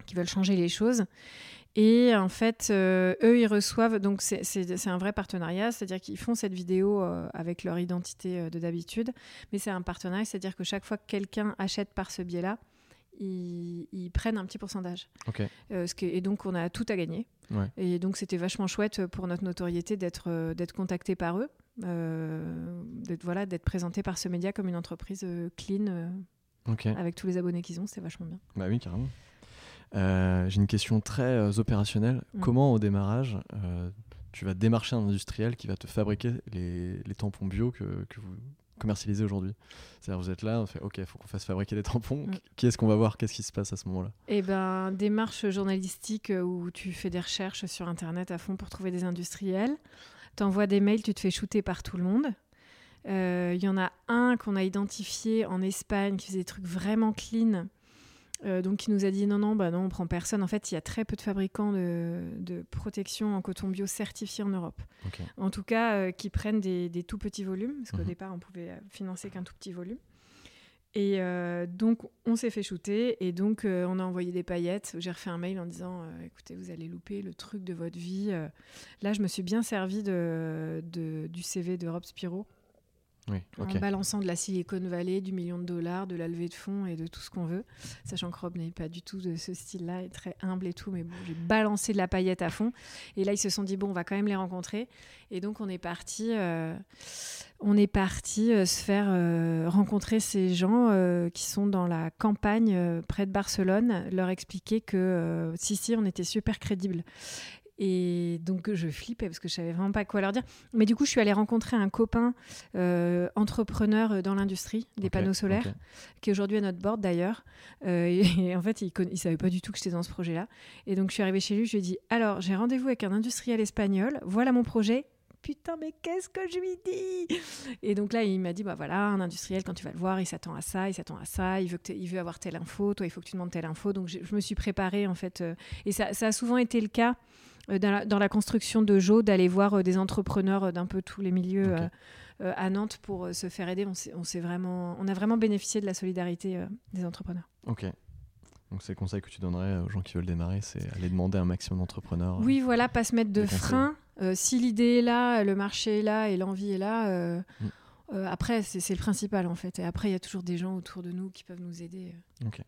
qui veulent changer les choses. Et en fait, euh, eux, ils reçoivent, donc c'est un vrai partenariat, c'est-à-dire qu'ils font cette vidéo euh, avec leur identité euh, de d'habitude, mais c'est un partenariat, c'est-à-dire que chaque fois que quelqu'un achète par ce biais-là, ils, prennent un petit pourcentage. Ce et donc, on a tout à gagner. Et donc, c'était vachement chouette pour notre notoriété d'être d'être contacté par eux, d'être voilà, présenté par ce média comme une entreprise clean, avec tous les abonnés qu'ils ont, c'est vachement bien.
Bah oui, carrément. Euh, j'ai une question très euh, opérationnelle. Mm. Comment, au démarrage, euh, tu vas démarcher un industriel qui va te fabriquer les, tampons bio que, vous commercialisez aujourd'hui? C'est-à-dire, vous êtes là, on fait OK, il faut qu'on fasse fabriquer des tampons. Mm. Qui est-ce qu'on va voir? Qu'est-ce qui se passe à ce moment-là?
Eh ben, démarche journalistique où tu fais des recherches sur Internet à fond pour trouver des industriels. Tu envoies des mails, tu te fais shooter par tout le monde. Il y en a un qu'on a identifié en Espagne qui faisait des trucs vraiment clean euh, donc, il nous a dit non, non, bah non, on prend personne. En fait, il y a très peu de fabricants de, protection en coton bio certifiés en Europe. En tout cas, euh, qui prennent des, tout petits volumes, parce qu'au mhm. départ, on pouvait euh, financer qu'un tout petit volume. Et donc, on s'est fait shooter et donc, on a envoyé des paillettes. J'ai refait un mail en disant écoutez, vous allez louper le truc de votre vie. Là, je me suis bien servi de, du CV de Rob Spiro en balançant de la Silicon Valley, du million de dollars, de la levée de fonds et de tout ce qu'on veut. Sachant que Rob n'est pas du tout de ce style-là, est très humble et tout, mais bon, j'ai balancé de la paillette à fond. Et là, ils se sont dit, bon, on va quand même les rencontrer. Et donc, on est parti, euh, on est parti euh, se faire euh, rencontrer ces gens qui sont dans la campagne près de Barcelone, leur expliquer que si, si, on était super crédibles. Et donc, je flippais parce que je savais vraiment pas quoi leur dire. Mais du coup, je suis allée rencontrer un copain euh, entrepreneur dans l'industrie des panneaux solaires, qui est aujourd'hui à notre board d'ailleurs. Euh, et, en fait, il ne savait pas du tout que j'étais dans ce projet-là. Et donc, je suis arrivée chez lui, je lui ai dit Alors, j'ai rendez-vous avec un industriel espagnol, voilà mon projet. Putain, mais qu'est-ce que je lui dis? Et donc là, il m'a dit bah voilà, un industriel, quand tu vas le voir, il s'attend à ça, il s'attend à ça, il veut, que il veut avoir telle info, toi, il faut que tu demandes telle info. Donc, je, me suis préparée en fait. Euh, et ça, ça a souvent été le cas euh, dans la, construction de Jo, d'aller voir euh, des entrepreneurs euh, d'un peu tous les milieux à Nantes pour se faire aider. On, on, vraiment, on a vraiment bénéficié de la solidarité des entrepreneurs.
Ok. Donc c'est le conseil que tu donnerais aux gens qui veulent démarrer, c'est aller demander un maximum d'entrepreneurs.
Oui, voilà, pas se mettre de frein. si l'idée est là, le marché est là et l'envie est là, mm. Euh, après, c'est le principal en fait. Et après, il y a toujours des gens autour de nous qui peuvent nous aider.
Ok.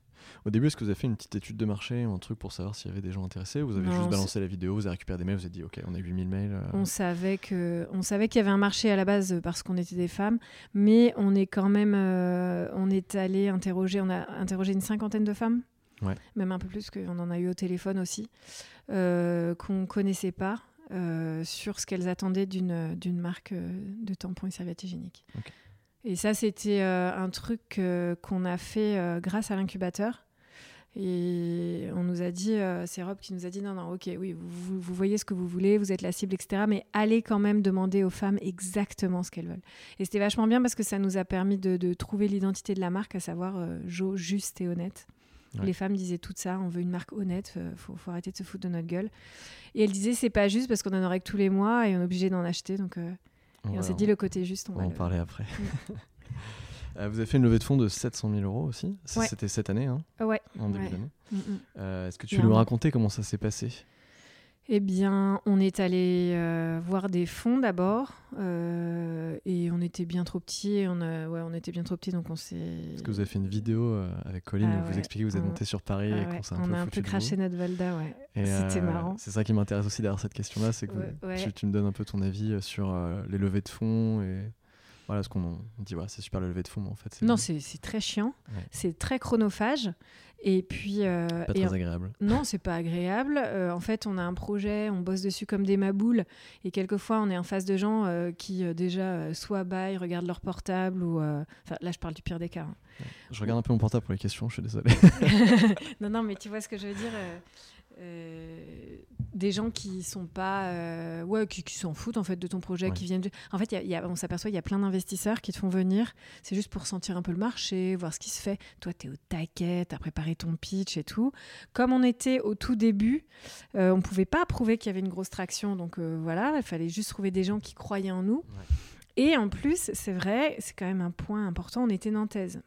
Au début, est-ce que vous avez fait une petite étude de marché ou un truc pour savoir s'il y avait des gens intéressés Vous avez juste balancé la vidéo, vous avez récupéré des mails, vous avez dit OK, on a 8000 mails. Euh.
On savait que, on savait qu'il y avait un marché à la base parce qu'on était des femmes, mais on est quand même, on est allé interroger, on a interrogé une cinquantaine de femmes. Ouais. Même un peu plus, qu'on en a eu au téléphone aussi. qu'on ne connaissait pas sur ce qu'elles attendaient d'une marque de tampons et serviettes hygiéniques. Et ça, c'était un truc qu'on a fait grâce à l'incubateur. Et on nous a dit, euh, c'est Rob qui nous a dit non, non, ok, oui, vous, vous, voyez ce que vous voulez, vous êtes la cible, etc. Mais allez quand même demander aux femmes exactement ce qu'elles veulent. Et c'était vachement bien parce que ça nous a permis de, trouver l'identité de la marque, à savoir euh, Jo, juste et honnête. Les femmes disaient tout ça, on veut une marque honnête, euh, faut, faut, arrêter de se foutre de notre gueule. Et elles disaient, c'est pas juste parce qu'on en aurait que tous les mois et on est obligé d'en acheter. Donc, et on s'est dit, le côté juste,
on, va en parler après. Euh, vous avez fait une levée de fonds de 700 000 euros aussi. C'était cette année, hein,
ouais.
en début d'année. Mm, mm. euh, Est-ce que tu veux nous raconter comment ça s'est passé?
Eh bien, on est allé euh, voir des fonds d'abord euh, et on était bien trop petits. On, a, ouais, on était bien trop petits, donc on s'est.
Est-ce que vous avez fait une vidéo avec Colline ah où vous expliquez que vous êtes monté sur Paris
et
qu'on s'est
un
on
peu a un peu craché notre Valda, ouais. C'était marrant.
C'est ça qui m'intéresse aussi derrière cette question-là, c'est que tu, tu, me donnes un peu ton avis sur les levées de fonds et voilà ce qu'on dit, c'est super le lever de fond, en fait.
Non, c'est très chiant, c'est très chronophage. Et puis. Euh,
pas très agréable.
Non, c'est pas agréable. Euh, en fait, on a un projet, on bosse dessus comme des maboules. Et quelquefois, on est en face de gens euh, qui, déjà, soit baillent, regardent leur portable ou. Enfin, là, je parle du pire des cas. Hein.
Je regarde un peu mon portable pour les questions, je suis désolé.
non, non, mais tu vois ce que je veux dire des gens qui sont pas euh, ouais qui, s'en foutent en fait de ton projet qui viennent en fait y a, on s'aperçoit il y a plein d'investisseurs qui te font venir. C'est juste pour sentir un peu le marché voir ce qui se fait. Toi tu es au taquet tu as préparé ton pitch et tout. Comme on était au tout début euh, on pouvait pas prouver qu'il y avait une grosse traction. Donc voilà il fallait juste trouver des gens qui croyaient en nous. Et en plus c'est vrai c'est quand même un point important. On était nantaise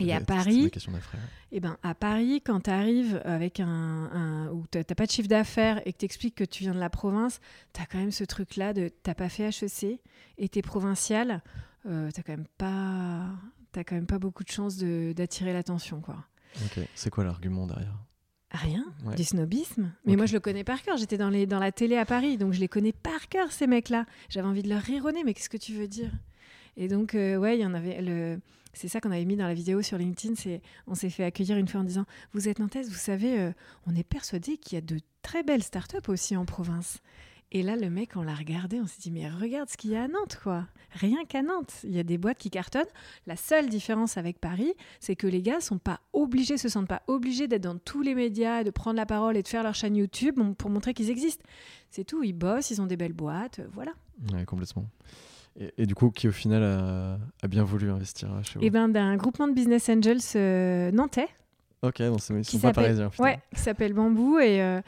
et à Paris, et eh ben, à Paris, quand tu arrives avec un, un où tu n'as pas de chiffre d'affaires et que tu expliques que tu viens de la province, tu as quand même ce truc-là de t'as pas fait HEC et tu es provincial, euh, tu quand même pas as quand même pas beaucoup de chances d'attirer l'attention. quoi.
C'est quoi l'argument derrière?
Rien, du snobisme. Mais moi, je le connais par cœur. J'étais dans, les, dans la télé à Paris, donc je les connais par cœur, ces mecs-là. J'avais envie de leur rironner, mais qu'est-ce que tu veux dire? Et donc, euh, ouais, il y en avait. Le, c'est ça qu'on avait mis dans la vidéo sur LinkedIn. On s'est fait accueillir une fois en disant Vous êtes nantaise, vous savez, euh, on est persuadé qu'il y a de très belles startups aussi en province. Et là, le mec, on l'a regardé, on s'est dit Mais regarde ce qu'il y a à Nantes, quoi. Rien qu'à Nantes. Il y a des boîtes qui cartonnent. La seule différence avec Paris, c'est que les gars sont pas obligés, se sentent pas obligés d'être dans tous les médias, de prendre la parole et de faire leur chaîne YouTube pour montrer qu'ils existent. C'est tout. Ils bossent, ils ont des belles boîtes, euh, voilà.
Ouais, complètement. Et, du coup, qui au final a, bien voulu investir chez vous
Et eh ben, d'un groupement de business angels euh, nantais.
Ok, donc ils sont pas parisiens.
Ouais, qui s'appelle Bambou et euh,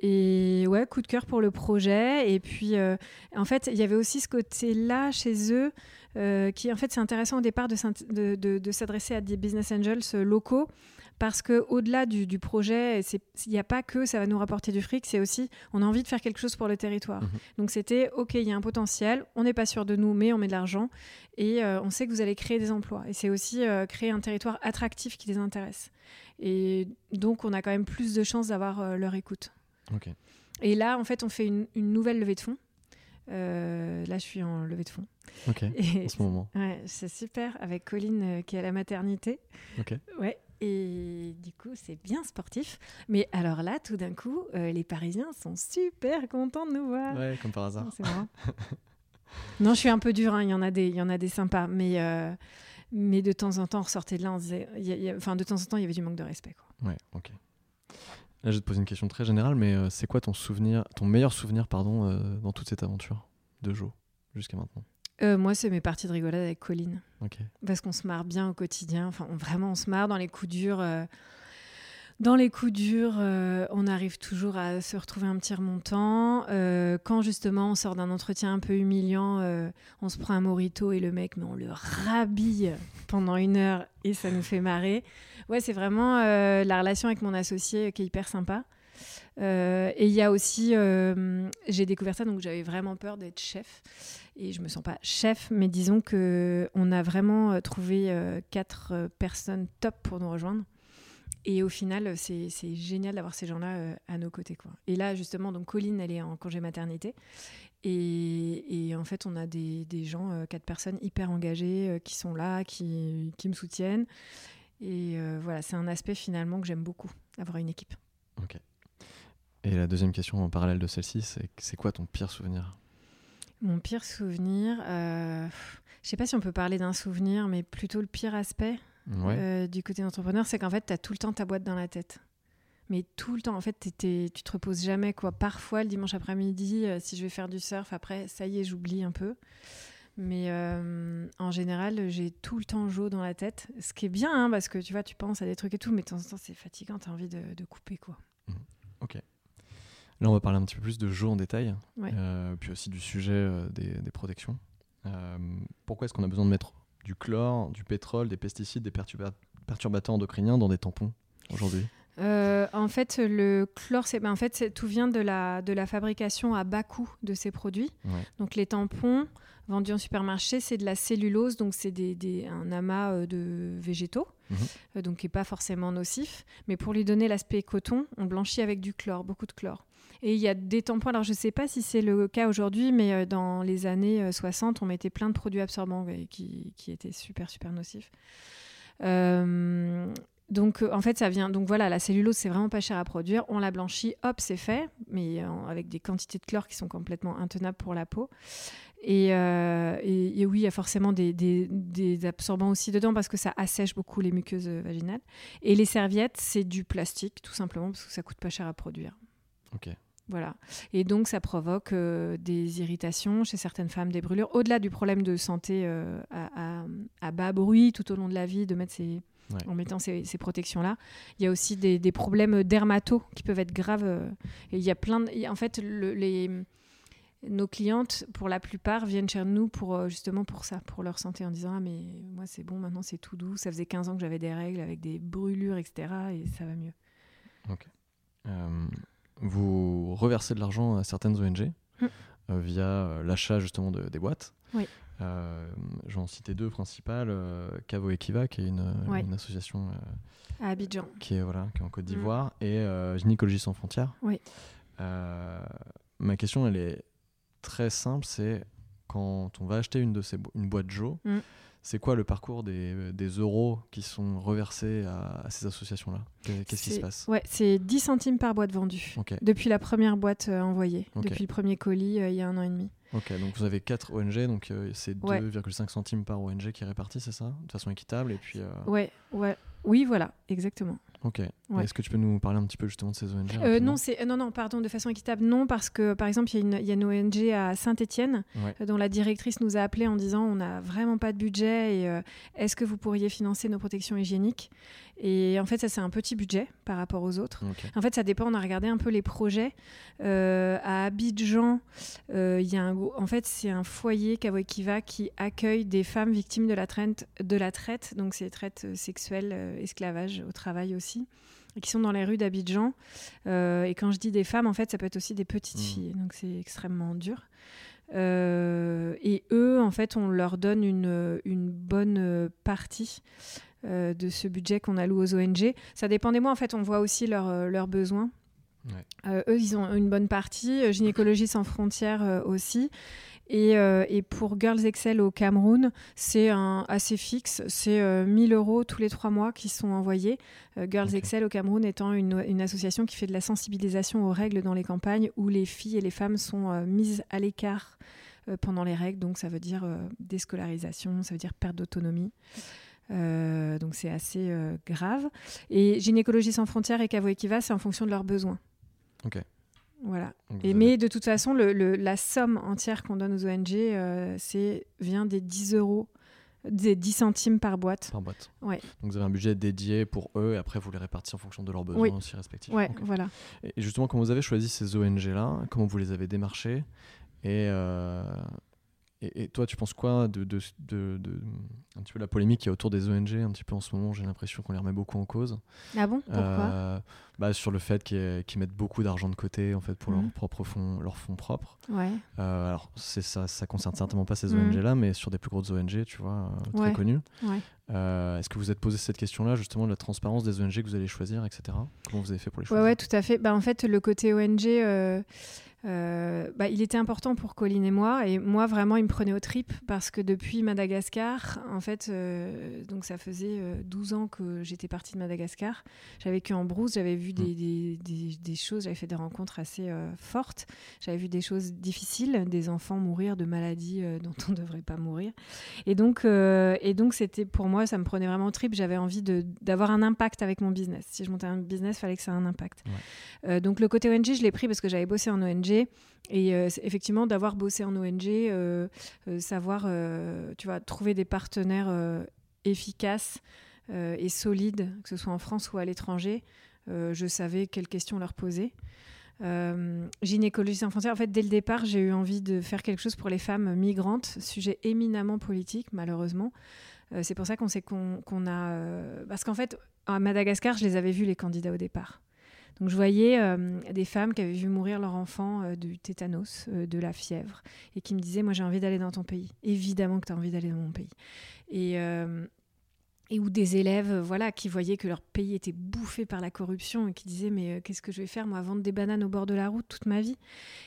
et ouais, coup de cœur pour le projet. Et puis, euh, en fait, il y avait aussi ce côté-là chez eux qui, en fait, c'est intéressant au départ de, de, de, de s'adresser à des business angels locaux parce que au-delà du, projet, il n'y a pas que ça va nous rapporter du fric, c'est aussi on a envie de faire quelque chose pour le territoire. Mhm. Donc c'était ok, il y a un potentiel, on n'est pas sûr de nous, mais on met de l'argent et euh, on sait que vous allez créer des emplois. Et c'est aussi euh, créer un territoire attractif qui les intéresse. Et donc on a quand même plus de chances d'avoir euh, leur écoute. Et là, en fait, on fait une, nouvelle levée de fonds. là, je suis en levée de fonds.
Ok. en ce moment.
Ouais, c'est super avec Colline qui est à la maternité.
Ok.
Ouais. Et du coup, c'est bien sportif. Mais alors là, tout d'un coup, euh, les Parisiens sont super contents de nous voir.
Ouais, comme par hasard.
non, je suis un peu dur. Hein. Il y en a des, il y en a des sympas, mais euh, mais de temps en temps, on ressortait de là, enfin, de temps en temps, il y avait du manque de respect. Quoi.
Ouais, ok. Là, je vais te poser une question très générale, mais euh, c'est quoi ton souvenir, ton meilleur souvenir, pardon, dans toute cette aventure de Jo jusqu'à maintenant?
Euh, moi, c'est mes parties de rigolade avec Colline. Parce qu'on se marre bien au quotidien. Enfin, vraiment, on se marre dans les coups durs. Euh, dans les coups durs, euh, on arrive toujours à se retrouver un petit remontant. quand justement on sort d'un entretien un peu humiliant, on se prend un morito et le mec, mais on le rhabille pendant une heure et ça nous fait marrer. Ouais, c'est vraiment la relation avec mon associé qui est hyper sympa. Et il y a aussi, j'ai découvert ça, donc j'avais vraiment peur d'être chef et je me sens pas chef, mais disons que on a vraiment euh, trouvé euh, quatre euh, personnes top pour nous rejoindre. Et au final, c'est génial d'avoir ces gens-là à nos côtés. Quoi. Et là, justement, donc Colline, elle est en congé maternité. Et, en fait, on a des, des gens, quatre personnes hyper engagées, qui sont là, qui, qui me soutiennent. Et voilà, c'est un aspect finalement que j'aime beaucoup, avoir une équipe.
Ok. Et la deuxième question en parallèle de celle-ci, c'est c'est quoi ton pire souvenir?
Mon pire souvenir, euh, je sais pas si on peut parler d'un souvenir, mais plutôt le pire aspect euh, du côté d'entrepreneur, c'est qu'en fait, tu as tout le temps ta boîte dans la tête. Mais tout le temps, en fait, tu te reposes jamais. quoi. Parfois, le dimanche après-midi, euh, si je vais faire du surf, après, ça y est, j'oublie un peu. Mais euh, en général, j'ai tout le temps Jo dans la tête. Ce qui est bien, hein, parce que tu vois, tu penses à des trucs et tout, mais de temps en temps, c'est fatigant, tu as envie de, couper. quoi.
Mmh. Ok. Là, on va parler un petit peu plus de Jo en détail, euh, puis aussi du sujet des, des, protections. pourquoi est-ce qu'on a besoin de mettre du chlore, du pétrole, des pesticides, des perturbateurs endocriniens dans des tampons aujourd'hui?
Euh, en fait, le chlore, c'est, ben, en fait, tout vient de la, de la fabrication à bas coût de ces produits. Donc, les tampons vendus en supermarché, c'est de la cellulose, donc c'est des, un amas euh, de végétaux, mhm. euh, donc qui n'est pas forcément nocif. Mais pour lui donner l'aspect coton, on blanchit avec du chlore, beaucoup de chlore. Et il y a des tampons, alors je ne sais pas si c'est le cas aujourd'hui, mais dans les années 60, on mettait plein de produits absorbants qui, étaient super, super nocifs. Euh, donc euh, en fait ça vient donc voilà la cellulose c'est vraiment pas cher à produire. On la blanchit hop c'est fait mais euh, avec des quantités de chlore qui sont complètement intenables pour la peau. Et, euh, oui il y a forcément des, des, absorbants aussi dedans parce que ça assèche beaucoup les muqueuses vaginales. Et les serviettes c'est du plastique tout simplement parce que ça coûte pas cher à produire.
Ok
voilà. Et donc, ça provoque des irritations chez certaines femmes, des brûlures. Au-delà du problème de santé à, à, bas bruit tout au long de la vie, de mettre ces, en mettant ces, protections-là. Il y a aussi des, problèmes dermato qui peuvent être graves. Euh, et il y a plein de, En fait, les, nos clientes, pour la plupart, viennent chez nous pour euh, justement pour ça, pour leur santé, en disant Ah, mais moi, c'est bon, maintenant, c'est tout doux. Ça faisait 15 ans que j'avais des règles avec des brûlures, etc. Et ça va mieux.
Ok. Euh, vous reversez de l'argent à certaines ONG hum. via l'achat justement de, des boîtes.
Oui.
Euh, j'en citais deux principales, euh, Cavo Ekiva, qui est une, une association
euh, à Abidjan,
qui est, voilà, qui est en Côte mm. d'Ivoire, et Gynécologie sans frontières.
Oui.
ma question, elle est très simple, c'est quand on va acheter une, de ces une boîte Joe, mm c'est quoi le parcours des, des, euros qui sont reversés à, ces associations-là Qu'est-ce qui se passe
Ouais, c'est 10 centimes par boîte vendue. Depuis la première boîte euh, envoyée, depuis le premier colis euh, il y a un an et demi.
Ok, donc vous avez 4 ONG, donc euh, c'est 2,5 centimes par ONG qui est réparti, c'est ça? De façon équitable et puis.
Ouais, ouais, oui, voilà, exactement.
Ok. Est-ce que tu peux nous parler un petit peu justement de ces ONG
euh, Non, c'est euh, non, non, pardon, de façon équitable, non, parce que par exemple, il y, y, a une ONG à Saint-Étienne euh, dont la directrice nous a appelé en disant on n'a vraiment pas de budget et est-ce que vous pourriez financer nos protections hygiéniques? Et en fait, ça c'est un petit budget par rapport aux autres. En fait, ça dépend. On a regardé un peu les projets à Abidjan. Il y a un, en fait, c'est un foyer Kawakiva qui accueille des femmes victimes de la traite, de la traite, donc c'est traite sexuelle, esclavage au travail aussi et qui sont dans les rues d'Abidjan. Euh, et quand je dis des femmes, en fait, ça peut être aussi des petites mmh. filles, donc c'est extrêmement dur. Euh, et eux, en fait, on leur donne une, une bonne partie euh, de ce budget qu'on alloue aux ONG. Ça dépend des mois, en fait, on voit aussi leurs besoins. eux, ils ont une bonne partie, Gynécologie sans frontières aussi. Euh, et, pour Girls Excel au Cameroun, c'est assez fixe. C'est 1000 euh, euros tous les trois mois qui sont envoyés. Euh, Girls Excel au Cameroun étant une, association qui fait de la sensibilisation aux règles dans les campagnes où les filles et les femmes sont mises à l'écart pendant les règles. Donc ça veut dire déscolarisation, ça veut dire perte d'autonomie. donc c'est assez grave. Et Gynécologie sans frontières et Cavo Equiva, c'est en fonction de leurs besoins.
Ok.
Voilà. Et, mais de toute façon, le, la somme entière qu'on donne aux ONG euh, c'est, vient des 10 euros, des 10 centimes par boîte.
Par boîte.
Ouais.
Donc vous avez un budget dédié pour eux et après vous les répartissez en fonction de leurs besoins aussi respectifs.
Ouais, voilà.
Et justement, comment vous avez choisi ces ONG-là Comment vous les avez démarchés? Et, euh, et, toi, tu penses quoi de, de, de, un petit peu la polémique qui est autour des ONG un petit peu en ce moment? J'ai l'impression qu'on les remet beaucoup en cause.
Ah bon? Pourquoi? Euh,
bah, Sur le fait qu'ils mettent beaucoup d'argent de côté en fait pour leurs mhm. propres fonds, leurs fonds propres.
Ouais.
Euh, alors c'est ça, ça concerne certainement pas ces ONG là, mais sur des plus grosses ONG, tu vois, euh, très connues.
Ouais.
Est-ce que vous êtes posé cette question-là, justement, de la transparence des ONG que vous allez choisir, etc. Comment vous avez fait pour les choisir
Ouais, tout à fait. Bah, en fait, le côté ONG. Euh, bah, il était important pour Colline et moi. Et moi, vraiment, il me prenait aux tripes parce que depuis Madagascar, en fait, euh, donc ça faisait 12 ans que j'étais partie de Madagascar. J'avais vécu en brousse, j'avais vu des, mm. des, des, choses, j'avais fait des rencontres assez fortes. J'avais vu des choses difficiles, des enfants mourir de maladies dont on ne devrait pas mourir. Et donc, et donc c'était pour moi, ça me prenait vraiment aux tripes. J'avais envie d'avoir un impact avec mon business. Si je montais un business, il fallait que ça ait un impact. donc le côté ONG, je l'ai pris parce que j'avais bossé en ONG. Et euh, effectivement, d'avoir bossé en ONG, euh, euh, savoir, tu vois, trouver des partenaires efficaces et solides, que ce soit en France ou à l'étranger, je savais quelles questions leur poser. gynécologie sans frontières, en fait, dès le départ, j'ai eu envie de faire quelque chose pour les femmes migrantes, sujet éminemment politique, malheureusement. c'est pour ça qu'on sait qu'on a. parce qu'en fait, à Madagascar, je les avais vus, les candidats au départ. Donc je voyais euh, des femmes qui avaient vu mourir leur enfant euh, du tétanos, euh, de la fièvre, et qui me disaient, moi j'ai envie d'aller dans ton pays. Évidemment que tu as envie d'aller dans mon pays. Et, et où des élèves voilà, qui voyaient que leur pays était bouffé par la corruption et qui disaient, mais qu'est-ce que je vais faire, moi, vendre des bananes au bord de la route toute ma vie?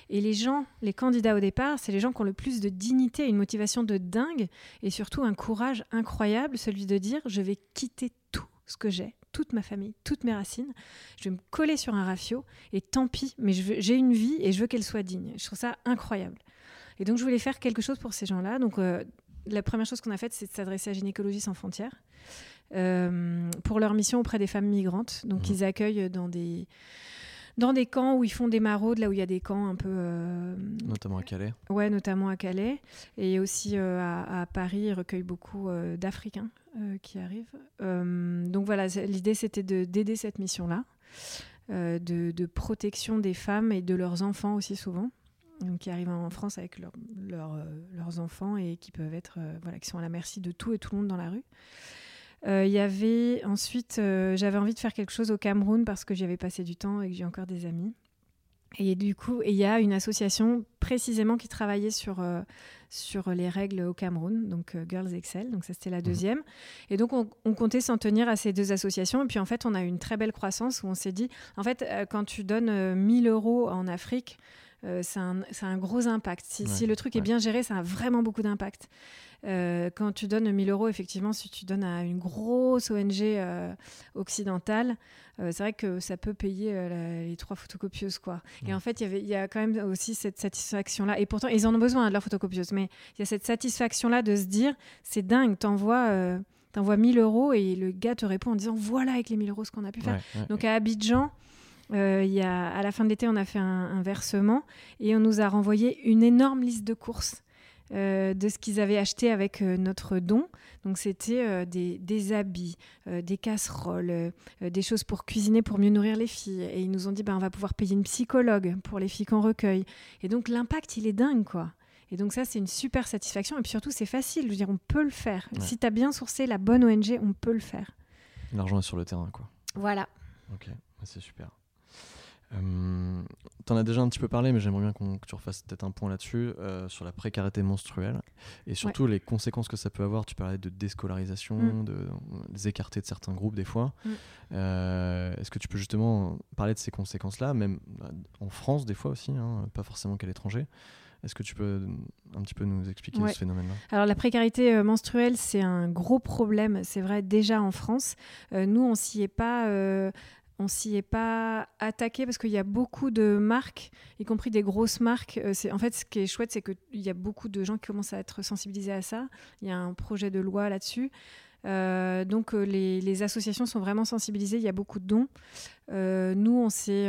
Et les gens, les candidats au départ, c'est les gens qui ont le plus de dignité, une motivation de dingue, et surtout un courage incroyable, celui de dire, je vais quitter tout ce que j'ai toute ma famille, toutes mes racines. Je vais me coller sur un rafio et tant pis, mais j'ai une vie et je veux qu'elle soit digne. Je trouve ça incroyable. Et donc je voulais faire quelque chose pour ces gens-là. Donc euh, la première chose qu'on a faite, c'est de s'adresser à Gynécologie sans frontières euh, pour leur mission auprès des femmes migrantes. Donc mmh. ils accueillent dans des dans des camps où ils font des maraudes, là où il y a des camps un peu. Euh,
notamment à Calais.
Ouais, notamment à Calais. Et aussi euh, à, Paris, ils recueillent beaucoup euh, d'Africains qui arrivent. donc voilà, l'idée c'était d'aider cette mission-là, de, de, protection des femmes et de leurs enfants aussi souvent. Donc, qui arrivent en France avec leurs enfants et qui peuvent être voilà qui sont à la merci de tout et tout le monde dans la rue. Euh, il y avait ensuite, euh, j'avais envie de faire quelque chose au Cameroun parce que j'y avais passé du temps et que j'ai encore des amis. Et du coup, il y a une association précisément qui travaillait sur, euh, sur les règles au Cameroun, donc Girls Excel, donc ça c'était la mhm. deuxième. Et donc on, on comptait s'en tenir à ces deux associations. Et puis en fait, on a eu une très belle croissance où on s'est dit, en fait, quand tu donnes 1000 euros en Afrique, c'est un, un, gros impact. Si, le truc est bien géré, ça a vraiment beaucoup d'impact. Euh, quand tu donnes 1000 euros, effectivement, si tu donnes à une grosse ONG euh, occidentale, euh, c'est vrai que ça peut payer les trois photocopieuses. Quoi. Et en fait, il y a quand même aussi cette satisfaction-là. Et pourtant, ils en ont besoin de leur photocopieuse. Mais il y a cette satisfaction-là de se dire c'est dingue, t'envoies. T'envoies 1000 euros et le gars te répond en disant voilà avec les 1000 euros ce qu'on a pu faire. Donc à Abidjan, il y a, à la fin de l'été, on a fait un, un, versement et on nous a renvoyé une énorme liste de courses. Euh, de ce qu'ils avaient acheté avec euh, notre don. Donc c'était euh, des, habits, des casseroles, des choses pour cuisiner, pour mieux nourrir les filles. Et ils nous ont dit, ben, on va pouvoir payer une psychologue pour les filles qu'on recueille. Et donc l'impact, il est dingue, quoi. Et donc ça, c'est une super satisfaction. Et puis surtout, c'est facile. Je veux dire, on peut le faire. Si tu as bien sourcé la bonne ONG, on peut le faire.
L'argent est sur le terrain, quoi.
Voilà.
Ok, c'est super. Euh, tu en as déjà un petit peu parlé, mais j'aimerais bien que tu refasses peut-être un point là-dessus, euh, sur la précarité menstruelle et surtout les conséquences que ça peut avoir. Tu parlais de déscolarisation, mm. de, les écarter de certains groupes des fois. Mm. Euh, est-ce que tu peux justement parler de ces conséquences-là, même en France des fois aussi, hein, pas forcément qu'à l'étranger est-ce que tu peux un petit peu nous expliquer ce phénomène-là?
Alors la précarité menstruelle, c'est un gros problème, c'est vrai déjà en France. nous, on s'y est pas on s'y est pas attaqué parce qu'il y a beaucoup de marques, y compris des grosses marques. Euh, c'est en fait ce qui est chouette, c'est qu'il y a beaucoup de gens qui commencent à être sensibilisés à ça. Il y a un projet de loi là-dessus. Euh, donc euh, les, associations sont vraiment sensibilisées, il y a beaucoup de dons. nous, on sait,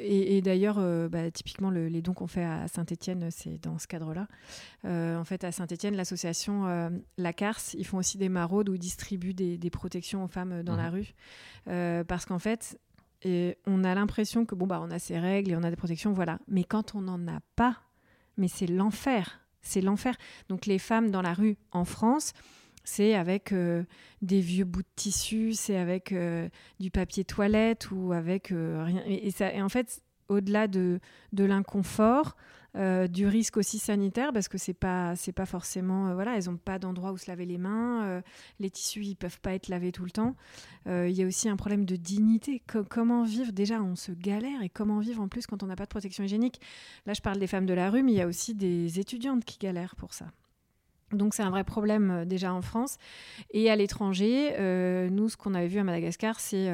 et, d'ailleurs, bah, typiquement les dons qu'on fait à Saint-Étienne, c'est dans ce cadre-là. en fait, à Saint-Étienne, l'association La Carse, ils font aussi des maraudes où ils distribuent des, protections aux femmes dans la mmh. rue. parce qu'en fait, et on a l'impression que bon bah on a ses règles et on a des protections, voilà. Mais quand on n'en a pas, mais c'est l'enfer, c'est l'enfer. Donc les femmes dans la rue en France, c'est avec euh, des vieux bouts de tissu, c'est avec euh, du papier toilette ou avec euh, rien. Et, ça, et en fait, au-delà de, de l'inconfort, euh, du risque aussi sanitaire parce que c'est pas c'est pas forcément euh, voilà elles ont pas d'endroit où se laver les mains euh, les tissus ils peuvent pas être lavés tout le temps. Il y a aussi un problème de dignité. Comment vivre? Déjà on se galère et comment vivre en plus quand on n'a pas de protection hygiénique? Là je parle des femmes de la rue mais il y a aussi des étudiantes qui galèrent pour ça. Donc c'est un vrai problème déjà en France. Et à l'étranger, nous, ce qu'on avait vu à Madagascar, c'est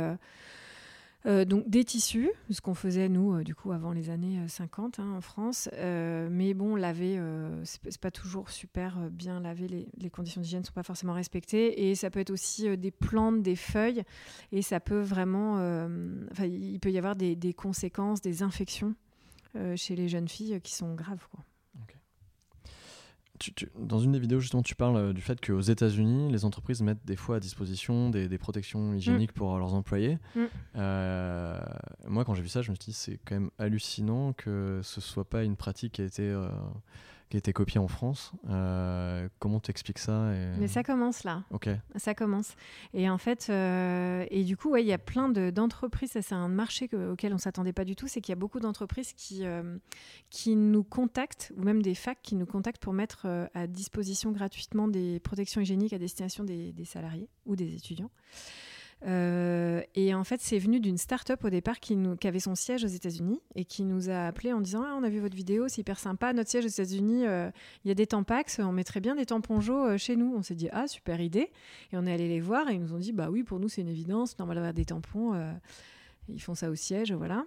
euh, donc des tissus, ce qu'on faisait nous euh, du coup avant les années 50 euh, hein, en France. mais bon, laver, c'est pas toujours super bien lavé. Les, conditions d'hygiène sont pas forcément respectées et ça peut être aussi des plantes, des feuilles et ça peut vraiment, il peut y avoir des, conséquences, des infections chez les jeunes filles qui sont graves.
Dans une des vidéos, justement, tu parles euh, du fait qu'aux États-Unis, les entreprises mettent des fois à disposition des, protections hygiéniques mm. pour leurs employés. Mm. Euh, moi, quand j'ai vu ça, je me suis dit, c'est quand même hallucinant que ce soit pas une pratique qui a été euh, qui a été copié en France. Euh, comment t'expliques ça
Mais ça commence là.
Ok.
Ça commence. Et en fait, euh, et du coup, il y a plein d'entreprises. ça, c'est un marché auquel on s'attendait pas du tout. C'est qu'il y a beaucoup d'entreprises qui, euh, qui nous contactent, ou même des facs qui nous contactent pour mettre à disposition gratuitement des protections hygiéniques à destination des, des salariés ou des étudiants. Euh, et en fait, c'est venu d'une start-up au départ qui, avait son siège aux États-Unis et qui nous a appelé en disant ah, On a vu votre vidéo, c'est hyper sympa. Notre siège aux États-Unis, euh, il y a des tampax, on mettrait bien des tampons jaunes euh, chez nous. On s'est dit Ah, super idée. Et on est allé les voir et ils nous ont dit Bah oui, pour nous, c'est une évidence. Normal d'avoir des tampons. ils font ça au siège, voilà.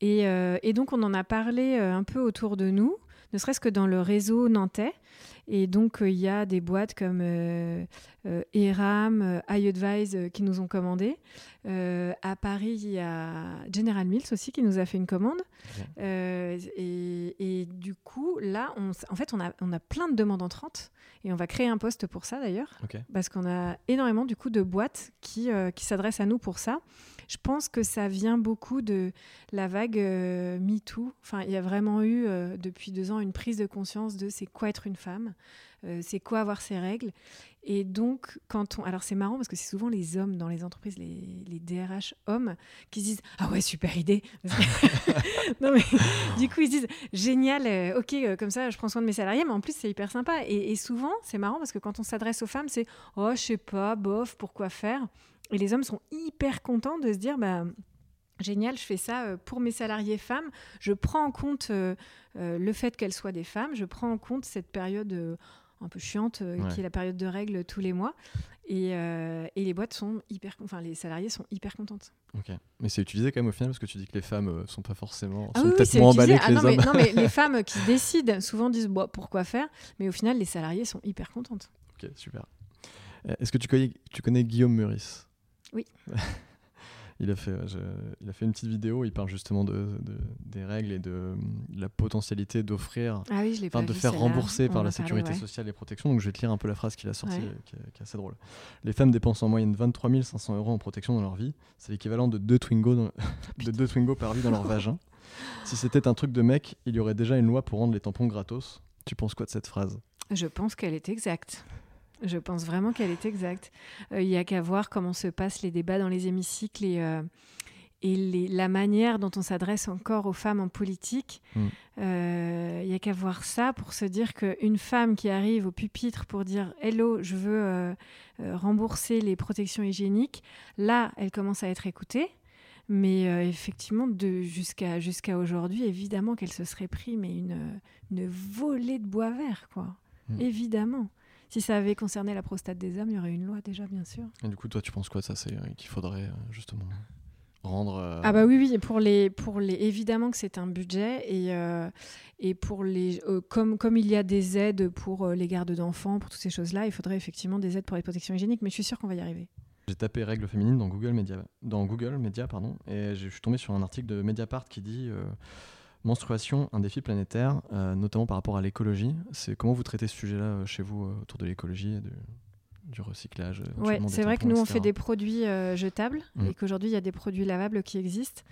Et, donc, on en a parlé un peu autour de nous, ne serait-ce que dans le réseau nantais. Et donc, il y a des boîtes comme euh, ERAM, euh, iAdvise euh, qui nous ont commandé. à Paris, il y a General Mills aussi qui nous a fait une commande. Et, du coup, là, on, en fait, on a, on a plein de demandes entrantes et on va créer un poste pour ça d'ailleurs. Parce qu'on a énormément du coup de boîtes qui, qui s'adressent à nous pour ça. Je pense que ça vient beaucoup de la vague MeToo. Enfin, il y a vraiment eu depuis deux ans une prise de conscience de c'est quoi être une femme. Euh, c'est quoi avoir ses règles. Et donc, quand on. Alors, c'est marrant parce que c'est souvent les hommes dans les entreprises, les, DRH hommes, qui se disent Ah ouais, super idée. mais du coup, ils se disent Génial, euh, ok, euh, comme ça, je prends soin de mes salariés, mais en plus, c'est hyper sympa. Et, souvent, c'est marrant parce que quand on s'adresse aux femmes, c'est Oh, je sais pas, bof, pourquoi faire? Et les hommes sont hyper contents de se dire Bah. Génial, je fais ça pour mes salariés femmes. Je prends en compte le fait qu'elles soient des femmes. Je prends en compte cette période un peu chiante, euh, qui est la période de règles tous les mois. Et, euh, et, les boîtes sont hyper, enfin les salariés sont hyper contentes.
Ok, mais c'est utilisé quand même au final parce que tu dis que les femmes euh, sont pas forcément, ah sont peut-être moins emballées que
ah
les
non,
hommes.
Mais, non, mais les femmes qui décident souvent disent bon, pourquoi faire, mais au final les salariés sont hyper contentes.
Ok, super. Est-ce que tu connais, tu connais Guillaume Meurice?
Oui.
il a, fait, il a fait une petite vidéo, il parle justement de, des règles et de, la potentialité d'offrir,
ah oui,
de faire rembourser par la sécurité sociale les protections. Donc je vais te lire un peu la phrase qu'il a sortie, qui, est assez drôle. Les femmes dépensent en moyenne 23 500 euros en protection dans leur vie. C'est l'équivalent de deux Twingo, de deux Twingo par vie dans leur vagin. Si c'était un truc de mec, il y aurait déjà une loi pour rendre les tampons gratos. Tu penses quoi de cette phrase?
Je pense qu'elle est exacte. Je pense vraiment qu'elle est exacte. Euh, il n'y a qu'à voir comment se passent les débats dans les hémicycles et, euh, et la manière dont on s'adresse encore aux femmes en politique. Mm. Euh, il n'y a qu'à voir ça pour se dire qu'une femme qui arrive au pupitre pour dire Hello, je veux rembourser les protections hygiéniques, là, elle commence à être écoutée. Mais effectivement, jusqu'à aujourd'hui, évidemment qu'elle se serait pris mais une, une volée de bois vert, quoi. Mm. Évidemment. Si ça avait concerné la prostate des hommes, il y aurait une loi déjà, bien sûr.
Et du coup, toi, tu penses quoi ça C'est euh, qu'il faudrait euh, justement rendre. Euh,
ah bah oui, oui. Pour les, pour les, évidemment que c'est un budget et et pour les, comme comme il y a des aides pour les gardes d'enfants, pour toutes ces choses-là, il faudrait effectivement des aides pour les protections hygiéniques. Mais je suis sûre qu'on va y arriver.
J'ai tapé règles féminines dans Google Media, dans Google Media, pardon, et je suis tombé sur un article de Mediapart qui dit Menstruation, un défi planétaire, euh, notamment par rapport à l'écologie. C'est comment vous traitez ce sujet-là euh, chez vous euh, autour de l'écologie et du recyclage
Ouais, c'est vrai que nous on fait des produits jetables mmh. et qu'aujourd'hui il y a des produits lavables qui existent.